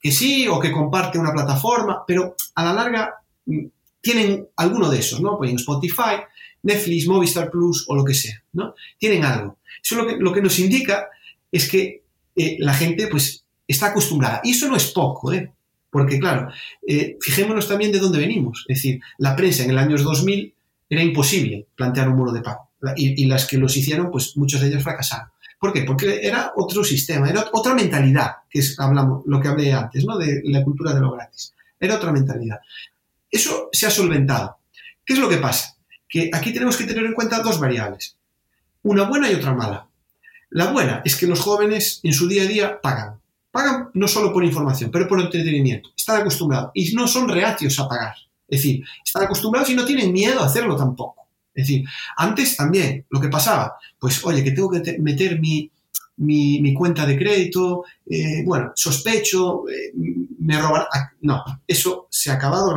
que sí o que comparte una plataforma, pero a la larga mm, tienen alguno de esos, ¿no? Pues en Spotify, Netflix, Movistar Plus o lo que sea, ¿no? Tienen algo. Eso lo que, lo que nos indica es que eh, la gente, pues, está acostumbrada. Y eso no es poco, ¿eh? Porque, claro, fijémonos también de dónde venimos. Es decir, la prensa en el año 2000 era imposible plantear un muro de pago. Y, las que los hicieron, pues muchos de ellos fracasaron. ¿Por qué? Porque era otro sistema, era otra mentalidad, que es hablamos, lo que hablé antes, ¿no? De la cultura de lo gratis. Era otra mentalidad. Eso se ha solventado. ¿Qué es lo que pasa? Que aquí tenemos que tener en cuenta dos variables. Una buena y otra mala. La buena es que los jóvenes en su día a día pagan. Pagan no solo por información, pero por entretenimiento. Están acostumbrados y no son reacios a pagar. Es decir, están acostumbrados y no tienen miedo a hacerlo tampoco. Es decir, antes también, lo que pasaba, pues oye, que tengo que meter mi, cuenta de crédito, eh, bueno, sospecho, eh, me robará. Ah, no, eso se ha acabado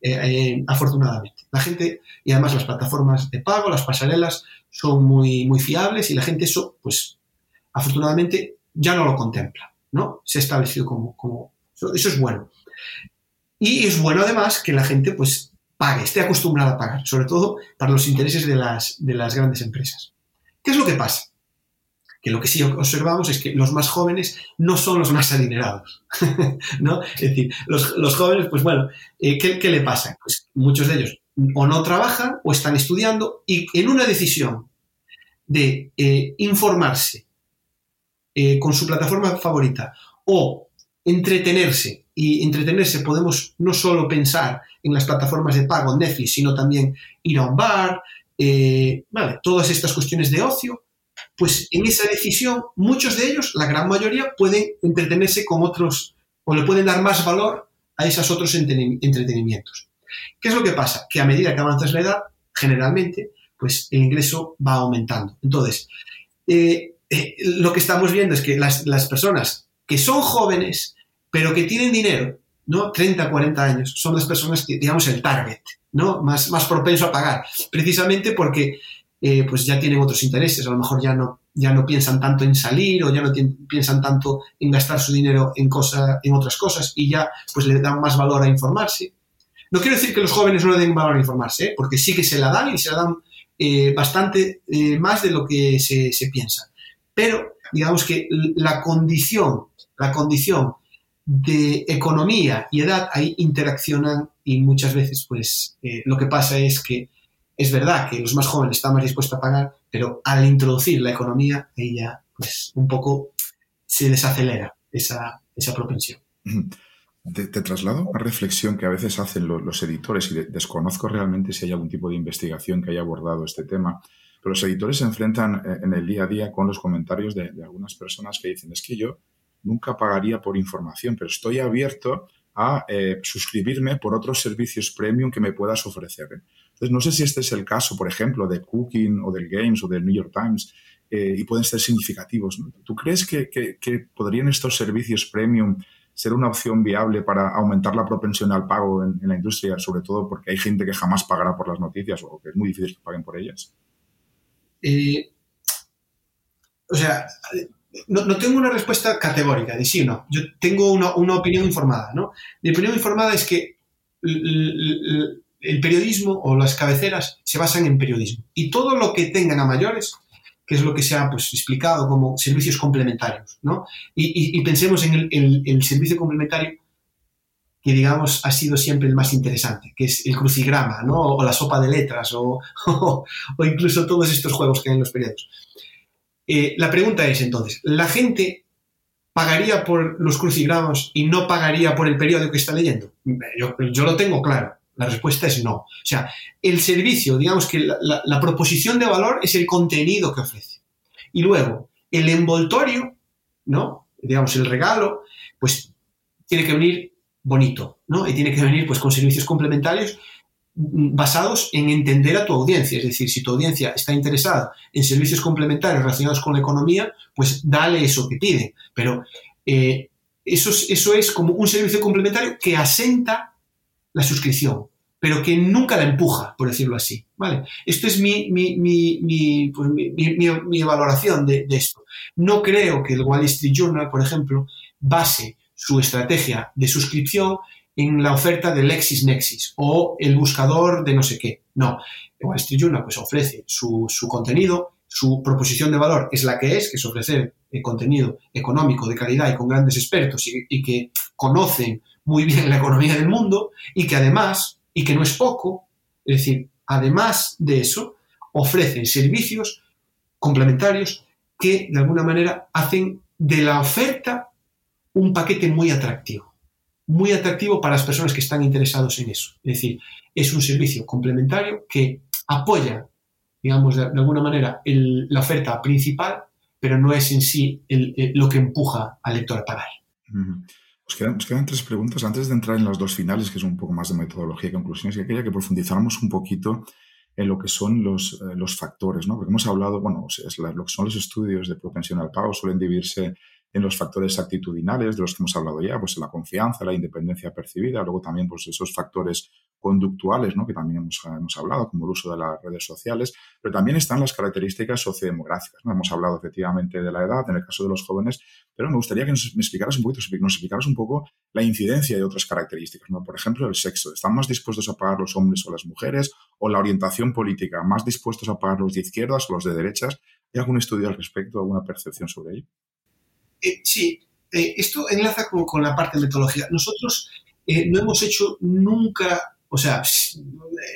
eh, afortunadamente. La gente, y además las plataformas de pago, las pasarelas, son muy, muy fiables y la gente eso, pues, afortunadamente ya no lo contempla, ¿no? Se ha establecido como, como eso es bueno. Y es bueno además que la gente pues pague, esté acostumbrada a pagar, sobre todo para los intereses de las, de las grandes empresas. ¿Qué es lo que pasa? Que lo que sí observamos es que los más jóvenes no son los más adinerados. ¿no? Es decir, los, jóvenes, pues bueno, eh, ¿qué, le pasa? Pues muchos de ellos o no trabajan o están estudiando y en una decisión de eh, informarse eh, con su plataforma favorita o entretenerse. Y entretenerse podemos no solo pensar en las plataformas de pago, Netflix, sino también ir a un bar, eh, todas estas cuestiones de ocio, pues en esa decisión muchos de ellos, la gran mayoría, pueden entretenerse con otros o le pueden dar más valor a esos otros entretenimientos. ¿Qué es lo que pasa? Que a medida que avanzas la edad, generalmente, pues el ingreso va aumentando. Entonces, eh, eh, lo que estamos viendo es que las, las personas que son jóvenes, pero que tienen dinero, ¿no? 30, 40 años, son las personas que, digamos, el target, ¿no? Más, más propenso a pagar, precisamente porque eh, pues ya tienen otros intereses, a lo mejor ya no, ya no piensan tanto en salir o ya no piensan tanto en gastar su dinero en, cosa, en otras cosas y ya pues le dan más valor a informarse. No quiero decir que los jóvenes no le den valor a informarse, ¿eh? porque sí que se la dan y se la dan eh, bastante más de lo que se, se piensa. Pero digamos que la condición la condición de economía y edad ahí interaccionan y muchas veces pues eh, lo que pasa es que es verdad que los más jóvenes están más dispuestos a pagar, pero al introducir la economía ya pues un poco se desacelera esa, esa propensión. Te, traslado una reflexión que a veces hacen los, editores y desconozco realmente si hay algún tipo de investigación que haya abordado este tema, pero los editores se enfrentan eh, en el día a día con los comentarios de, algunas personas que dicen, es que yo nunca pagaría por información, pero estoy abierto a eh, suscribirme por otros servicios premium que me puedas ofrecer. ¿eh? Entonces, no sé si este es el caso, por ejemplo, de Cooking o del Games o del New York Times, y pueden ser significativos. ¿Tú crees que, podrían estos servicios premium ser una opción viable para aumentar la propensión al pago en, la industria, sobre todo porque hay gente que jamás pagará por las noticias o que es muy difícil que paguen por ellas? Eh, o sea, no, tengo una respuesta categórica de sí o no. Yo tengo una, opinión informada, ¿no? Mi opinión informada es que el periodismo o las cabeceras se basan en periodismo. Y todo lo que tengan a mayores que es lo que se ha pues, explicado como servicios complementarios. ¿no? Y, pensemos en el, servicio complementario que, digamos, ha sido siempre el más interesante, que es el crucigrama, ¿no? o la sopa de letras, o, o, incluso todos estos juegos que hay en los periódicos. Eh, la pregunta es entonces, ¿la gente pagaría por los crucigramas y no pagaría por el periódico que está leyendo? Yo, yo lo tengo claro. La respuesta es no. O sea, el servicio, digamos que la, proposición de valor es el contenido que ofrece. Y luego, el envoltorio, ¿no? Digamos, el regalo, pues tiene que venir bonito, ¿no? Y tiene que venir pues con servicios complementarios basados en entender a tu audiencia. Es decir, si tu audiencia está interesada en servicios complementarios relacionados con la economía, pues dale eso que pide. Pero eh, eso, eso es como un servicio complementario que asenta la suscripción, pero que nunca la empuja, por decirlo así. ¿vale? Esto es mi, mi, mi, pues valoración de, esto. No creo que el Wall Street Journal, por ejemplo, base su estrategia de suscripción en la oferta de LexisNexis o el buscador de no sé qué. No, Wall Street Journal pues, ofrece su, su contenido, su proposición de valor es la que es, que es ofrecer eh, contenido económico de calidad y con grandes expertos y que conocen muy bien la economía del mundo y que además, y que no es poco, es decir, además de eso, ofrecen servicios complementarios que de alguna manera hacen de la oferta un paquete muy atractivo, muy atractivo para las personas que están interesados en eso. Es decir, es un servicio complementario que apoya, digamos, de, alguna manera la oferta principal, pero no es en sí lo que empuja al lector a pagar. Nos quedan, tres preguntas antes de entrar en las dos finales, que es un poco más de metodología y conclusiones, y quería que profundizáramos un poquito en lo que son los, eh, los factores, ¿no? Porque hemos hablado, bueno, es lo que son los estudios de propensión al pago suelen dividirse en los factores actitudinales de los que hemos hablado ya, pues la confianza, la independencia percibida, luego también pues esos factores conductuales, ¿no? que también hemos, hemos, hablado, como el uso de las redes sociales, pero también están las características sociodemográficas. ¿no? Hemos hablado efectivamente de la edad, en el caso de los jóvenes, pero me gustaría que nos, explicaras un poquito, nos explicaras un poco la incidencia de otras características. ¿no? Por ejemplo, el sexo. ¿Están más dispuestos a pagar los hombres o las mujeres? ¿O la orientación política? ¿Más dispuestos a pagar los de izquierdas o los de derechas? ¿Hay algún estudio al respecto, alguna percepción sobre ello? Eh, sí, eh, esto enlaza con, la parte de metodología. Nosotros eh, no hemos hecho nunca, o sea,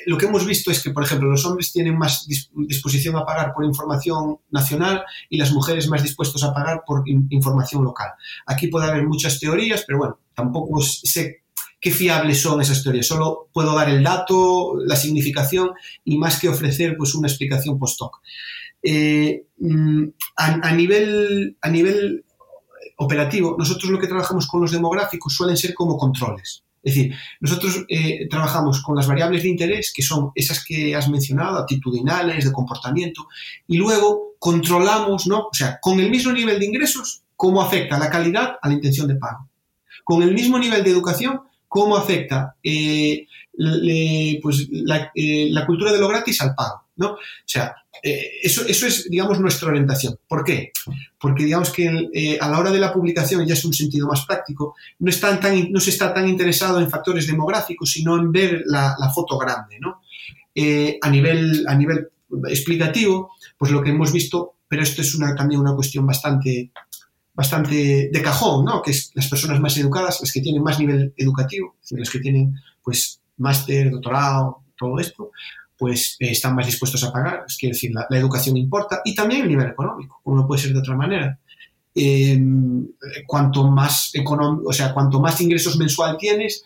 lo que hemos visto es que, por ejemplo, los hombres tienen más disposición a pagar por información nacional y las mujeres más dispuestos a pagar por información local. Aquí puede haber muchas teorías, pero bueno, tampoco sé qué fiables son esas teorías. Solo puedo dar el dato, la significación y más que ofrecer pues una explicación post-hoc. Mm, a, nivel, a nivel operativo, nosotros lo que trabajamos con los demográficos suelen ser como controles. Es decir, nosotros eh, trabajamos con las variables de interés, que son esas que has mencionado, actitudinales, de comportamiento, y luego controlamos, ¿no? O sea, con el mismo nivel de ingresos, cómo afecta la calidad a la intención de pago. Con el mismo nivel de educación, cómo afecta eh, pues, eh, la, cultura de lo gratis al pago, ¿no? O sea, eh, eso, eso es, digamos, nuestra orientación. ¿Por qué? Porque, digamos, que eh, a la hora de la publicación, ya es un sentido más práctico, no, están tan, no se está tan interesado en factores demográficos, sino en ver la, foto grande, ¿no? Eh, a, nivel, a nivel explicativo, pues lo que hemos visto, pero esto es una, también una cuestión bastante, bastante de cajón, ¿no? Que es las personas más educadas, las que tienen más nivel educativo, las que tienen, pues, máster, doctorado, todo esto, pues eh, están más dispuestos a pagar. Es decir, la, educación importa y también el nivel económico, como no puede ser de otra manera. em, cuanto más o sea, cuanto más ingresos mensual tienes,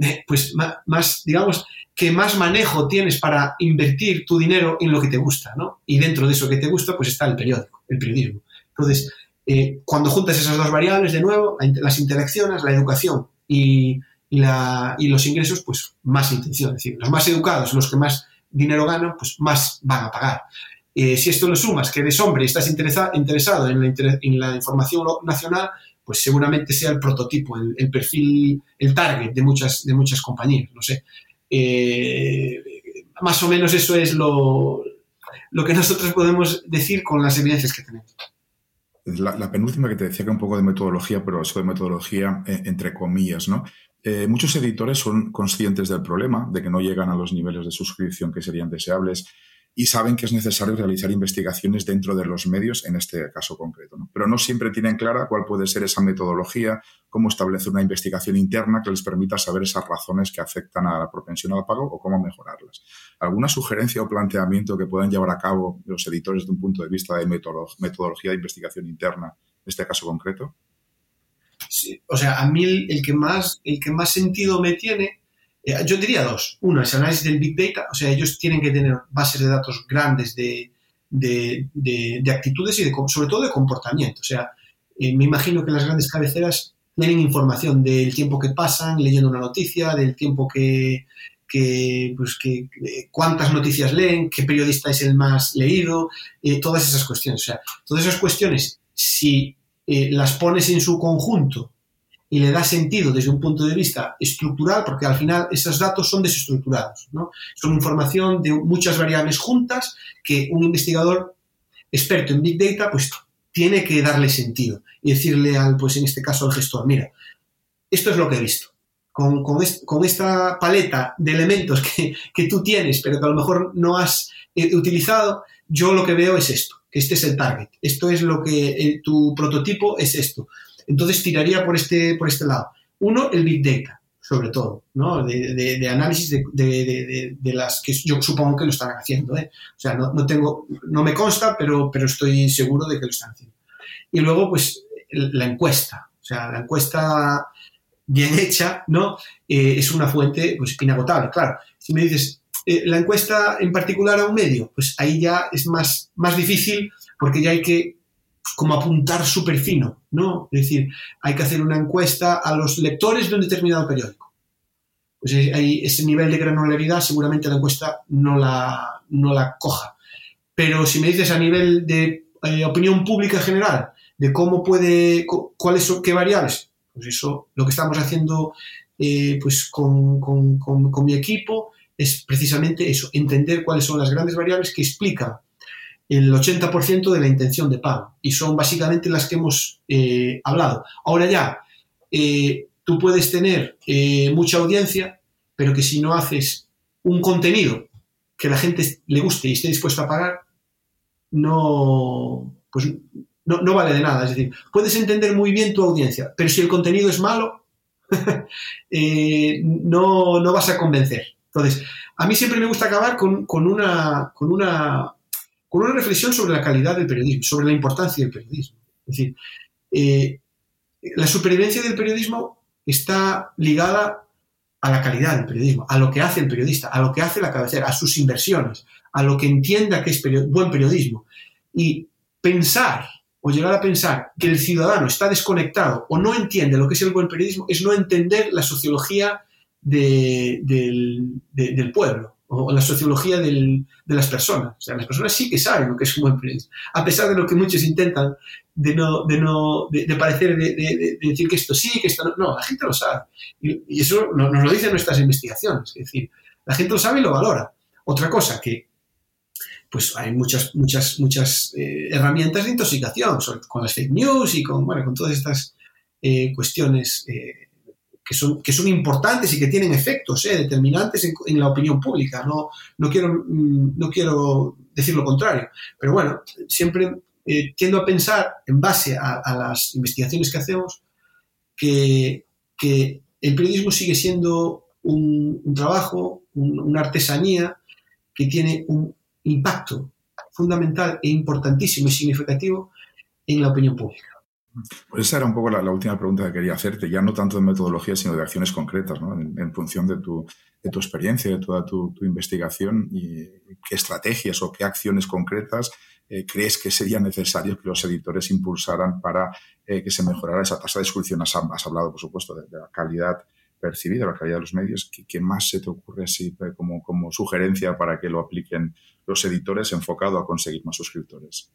eh, pues más, digamos, que más manejo tienes para invertir tu dinero en lo que te gusta, ¿no? Y dentro de eso que te gusta, pues está el periódico, el periodismo. Entonces, eh, cuando juntas esas dos variables, de nuevo, las interacciones, la educación y, los ingresos, pues más intención. Es decir, los más educados, los que más dinero ganan, pues más van a pagar. Eh, si esto lo sumas, que eres hombre y estás interesado en la, información nacional, pues seguramente sea el prototipo, el, perfil, el target de muchas, de muchas compañías, no sé. Eh, más o menos eso es lo, lo que nosotros podemos decir con las evidencias que tenemos. La, penúltima que te decía que un poco de metodología, pero eso de metodología eh, entre comillas, ¿no? Muchos editores son conscientes del problema, de que no llegan a los niveles de suscripción que serían deseables y saben que es necesario realizar investigaciones dentro de los medios, en este caso concreto. Pero no siempre tienen clara cuál puede ser esa metodología, cómo establecer una investigación interna que les permita saber esas razones que afectan a la propensión al pago o cómo mejorarlas. ¿Alguna sugerencia o planteamiento que puedan llevar a cabo los editores desde un punto de vista de metodología de investigación interna, en este caso concreto? O sea, a mí el que más, el que más sentido me tiene eh, yo diría dos. Uno es análisis del Big Data, o sea, ellos tienen que tener bases de datos grandes de, actitudes y de, sobre todo de comportamiento. O sea, eh, me imagino que las grandes cabeceras tienen información del tiempo que pasan leyendo una noticia, del tiempo que, pues que, cuántas noticias leen, qué periodista es el más leído, eh, todas esas cuestiones. O sea, todas esas cuestiones, si las pones en su conjunto y le da sentido desde un punto de vista estructural, porque al final esos datos son desestructurados, ¿no? Son información de muchas variables juntas que un investigador experto en Big Data pues tiene que darle sentido y decirle al, pues en este caso al gestor, mira, esto es lo que he visto. Con, con, esta paleta de elementos que, que, tú tienes, pero que a lo mejor no has eh, utilizado, yo lo que veo es esto, este es el target, esto es lo que eh, tu prototipo es esto. Entonces tiraría por este, por este lado. Uno, el Big Data, sobre todo, ¿no? de, análisis de, las que yo supongo que lo están haciendo. ¿eh? O sea, no, tengo, no me consta, pero, pero estoy seguro de que lo están haciendo. Y luego, pues, la encuesta. O sea, la encuesta bien hecha, ¿no? Eh, es una fuente pues, inagotable. Claro, si me dices, eh, la encuesta en particular a un medio, pues ahí ya es más, más difícil porque ya hay que como apuntar súper fino, ¿no? Es decir, hay que hacer una encuesta a los lectores de un determinado periódico. Pues hay ese nivel de granularidad seguramente la encuesta no la, no la coja. Pero si me dices a nivel de eh, opinión pública general, de cómo puede, cuáles son, qué variables, pues eso, lo que estamos haciendo eh, pues con, con, con mi equipo es precisamente eso, entender cuáles son las grandes variables que explican el 80% de la intención de pago y son básicamente las que hemos eh, hablado. Ahora ya, eh, tú puedes tener eh, mucha audiencia, pero que si no haces un contenido que la gente le guste y esté dispuesto a pagar, no, pues no, vale de nada. Es decir, puedes entender muy bien tu audiencia, pero si el contenido es malo, no, no, vas a convencer. Entonces, a mí siempre me gusta acabar con, con una, con una con una reflexión sobre la calidad del periodismo, sobre la importancia del periodismo. Es decir, eh, la supervivencia del periodismo está ligada a la calidad del periodismo, a lo que hace el periodista, a lo que hace la cabecera, a sus inversiones, a lo que entienda que es buen periodismo. Y pensar o llegar a pensar que el ciudadano está desconectado o no entiende lo que es el buen periodismo es no entender la sociología del pueblo o la sociología de las personas. O sea, las personas sí que saben lo que es un buen periodismo, a pesar de lo que muchos intentan de no, de no, de, parecer, de, decir que esto sí, que esto no. No, la gente lo sabe. Y, eso nos, lo dicen nuestras investigaciones. Es decir, la gente lo sabe y lo valora. Otra cosa que, pues hay muchas, muchas, muchas eh, herramientas de intoxicación, con las fake news y con, bueno, con todas estas eh, cuestiones eh, que son, que son importantes y que tienen efectos eh, determinantes en, la opinión pública. No, no, quiero, mm, no quiero decir lo contrario, pero bueno, siempre eh, tiendo a pensar, en base a, las investigaciones que hacemos, que, que, el periodismo sigue siendo un, un trabajo, una artesanía que tiene un impacto fundamental e importantísimo y significativo en la opinión pública. Pues esa era un poco la, última pregunta que quería hacerte, ya no tanto de metodología, sino de acciones concretas, ¿no? en, función de tu, de experiencia, de toda tu, investigación y qué estrategias o qué acciones concretas eh, crees que sería necesario que los editores impulsaran para eh, que se mejorara esa tasa de suscripción. Has, hablado, por supuesto, de, la calidad percibida, la calidad de los medios. ¿Qué, más se te ocurre así eh, como, como sugerencia para que lo apliquen los editores enfocado a conseguir más suscriptores?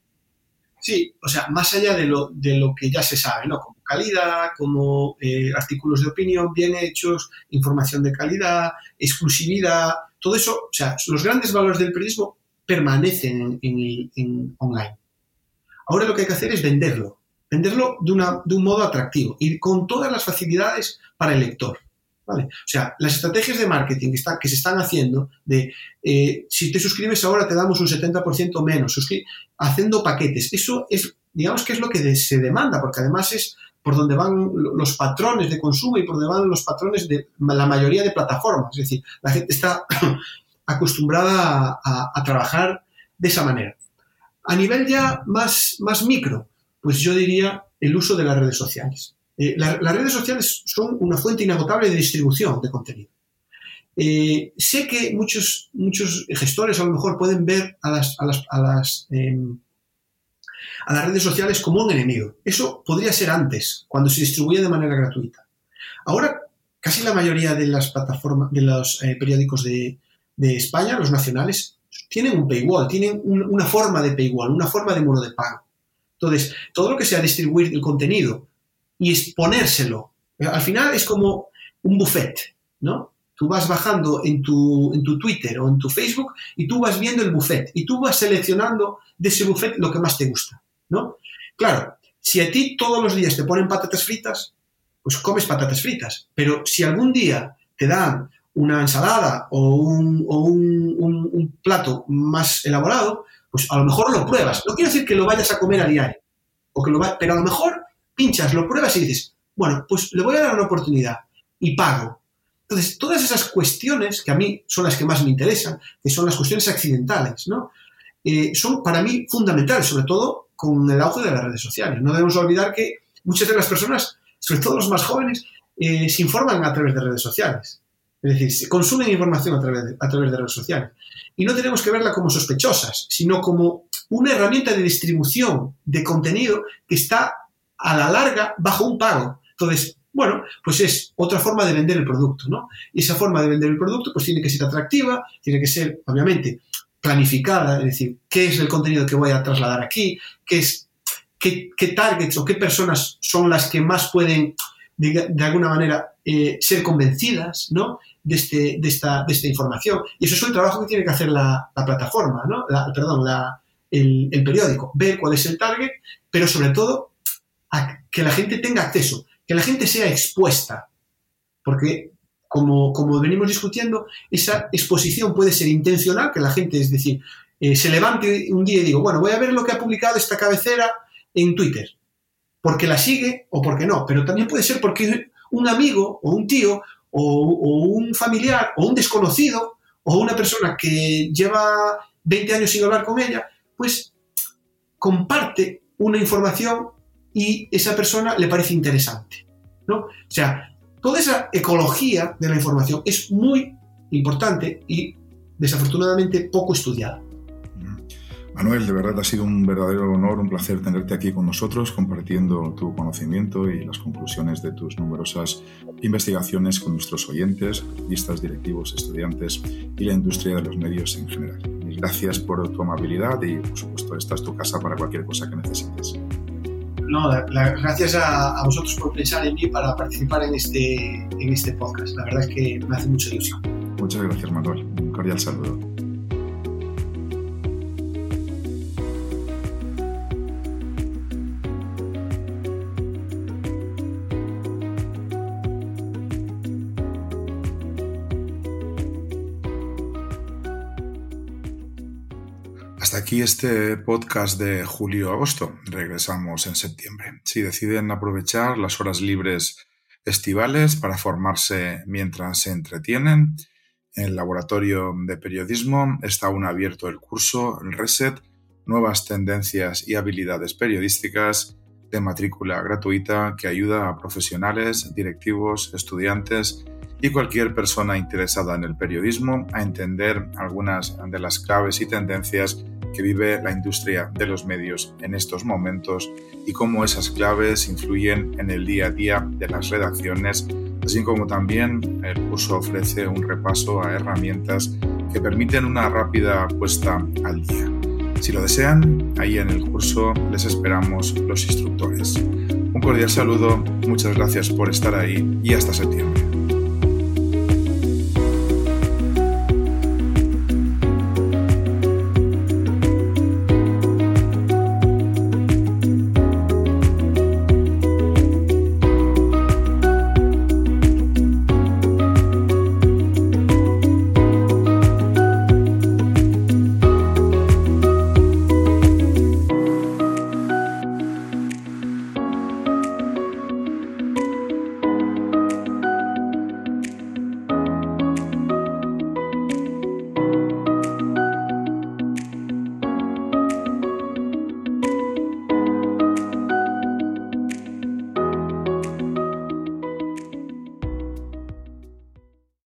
Sí, o sea, más allá de lo, de lo que ya se sabe, ¿no? Como calidad, como eh, artículos de opinión bien hechos, información de calidad, exclusividad, todo eso, o sea, los grandes valores del periodismo permanecen en, online. Ahora lo que hay que hacer es venderlo, venderlo de, una, de un modo atractivo y con todas las facilidades para el lector. O sea, las estrategias de marketing que, que se están haciendo de eh, si te suscribes ahora te damos un 70% menos, haciendo paquetes, eso es, digamos que es lo que se demanda, porque además es por donde van los patrones de consumo y por donde van los patrones de la mayoría de plataformas. Es decir, la gente está acostumbrada a, trabajar de esa manera. A nivel ya más, más micro, pues yo diría el uso de las redes sociales. Eh, las redes sociales son una fuente inagotable de distribución de contenido. Eh, sé que muchos, muchos gestores a lo mejor pueden ver a las, a las, a las, em, a las redes sociales como un enemigo. Eso podría ser antes, cuando se distribuía de manera gratuita. Ahora, casi la mayoría de las plataformas, de los eh, periódicos de, de, España, los nacionales, tienen un paywall, tienen una forma de paywall, una forma de mono de pago. Entonces, todo lo que sea distribuir el contenido y exponérselo. Al final es como un buffet, ¿no? Tú vas bajando en tu, en tu Twitter o en tu Facebook y tú vas viendo el buffet y tú vas seleccionando de ese buffet lo que más te gusta, ¿no? Claro, si a ti todos los días te ponen patatas fritas, pues comes patatas fritas. Pero si algún día te dan una ensalada o un, o un, un, plato más elaborado, pues a lo mejor lo pruebas. No quiero decir que lo vayas a comer a diario, o que lo pero a lo mejor pinchas, lo pruebas y dices, bueno, pues le voy a dar una oportunidad y pago. Entonces, todas esas cuestiones, que a mí son las que más me interesan, que son las cuestiones accidentales, ¿no? Eh, son para mí fundamentales, sobre todo con el auge de las redes sociales. No debemos olvidar que muchas de las personas, sobre todo los más jóvenes, eh, se informan a través de redes sociales. Es decir, se consumen información a través, de, a través de redes sociales. Y no tenemos que verla como sospechosas, sino como una herramienta de distribución de contenido que está a la larga bajo un pago. Entonces, bueno, pues es otra forma de vender el producto, ¿no? Y esa forma de vender el producto pues tiene que ser atractiva, tiene que ser, obviamente, planificada, es decir, qué es el contenido que voy a trasladar aquí, qué es, qué, targets o qué personas son las que más pueden, de, alguna manera, eh, ser convencidas, ¿no? De, este, de, esta, de esta información. Y eso es un trabajo que tiene que hacer la, plataforma, ¿no? perdón, el, el periódico, ver cuál es el target, pero sobre todo que la gente tenga acceso, que la gente sea expuesta. Porque, como, como venimos discutiendo, esa exposición puede ser intencional, que la gente, es decir, eh, se levante un día y digo, bueno, voy a ver lo que ha publicado esta cabecera en Twitter, porque la sigue o porque no, pero también puede ser porque un amigo o un tío o, un familiar o un desconocido o una persona que lleva 20 años sin hablar con ella, pues comparte una información y esa persona le parece interesante. ¿no? O sea, toda esa ecología de la información es muy importante y desafortunadamente poco estudiada. Manuel, de verdad ha sido un verdadero honor, un placer tenerte aquí con nosotros, compartiendo tu conocimiento y las conclusiones de tus numerosas investigaciones con nuestros oyentes, periodistas, directivos, estudiantes y la industria de los medios en general. gracias por tu amabilidad y, por supuesto, esta es tu casa para cualquier cosa que necesites no, gracias a, vosotros por pensar en mí para participar en este, en este podcast. La verdad es que me hace mucha ilusión. Muchas gracias, Manuel. Un cordial saludo. Aquí este podcast de julio-agosto. Regresamos en septiembre. Si deciden aprovechar las horas libres estivales para formarse mientras se entretienen, en el laboratorio de periodismo está aún abierto el curso Reset, Nuevas Tendencias y Habilidades Periodísticas de matrícula gratuita que ayuda a profesionales, directivos, estudiantes y cualquier persona interesada en el periodismo a entender algunas de las claves y tendencias que vive la industria de los medios en estos momentos y cómo esas claves influyen en el día a día de las redacciones, así como también el curso ofrece un repaso a herramientas que permiten una rápida puesta al día. Si lo desean, ahí en el curso les esperamos los instructores. Un cordial saludo, muchas gracias por estar ahí y hasta septiembre.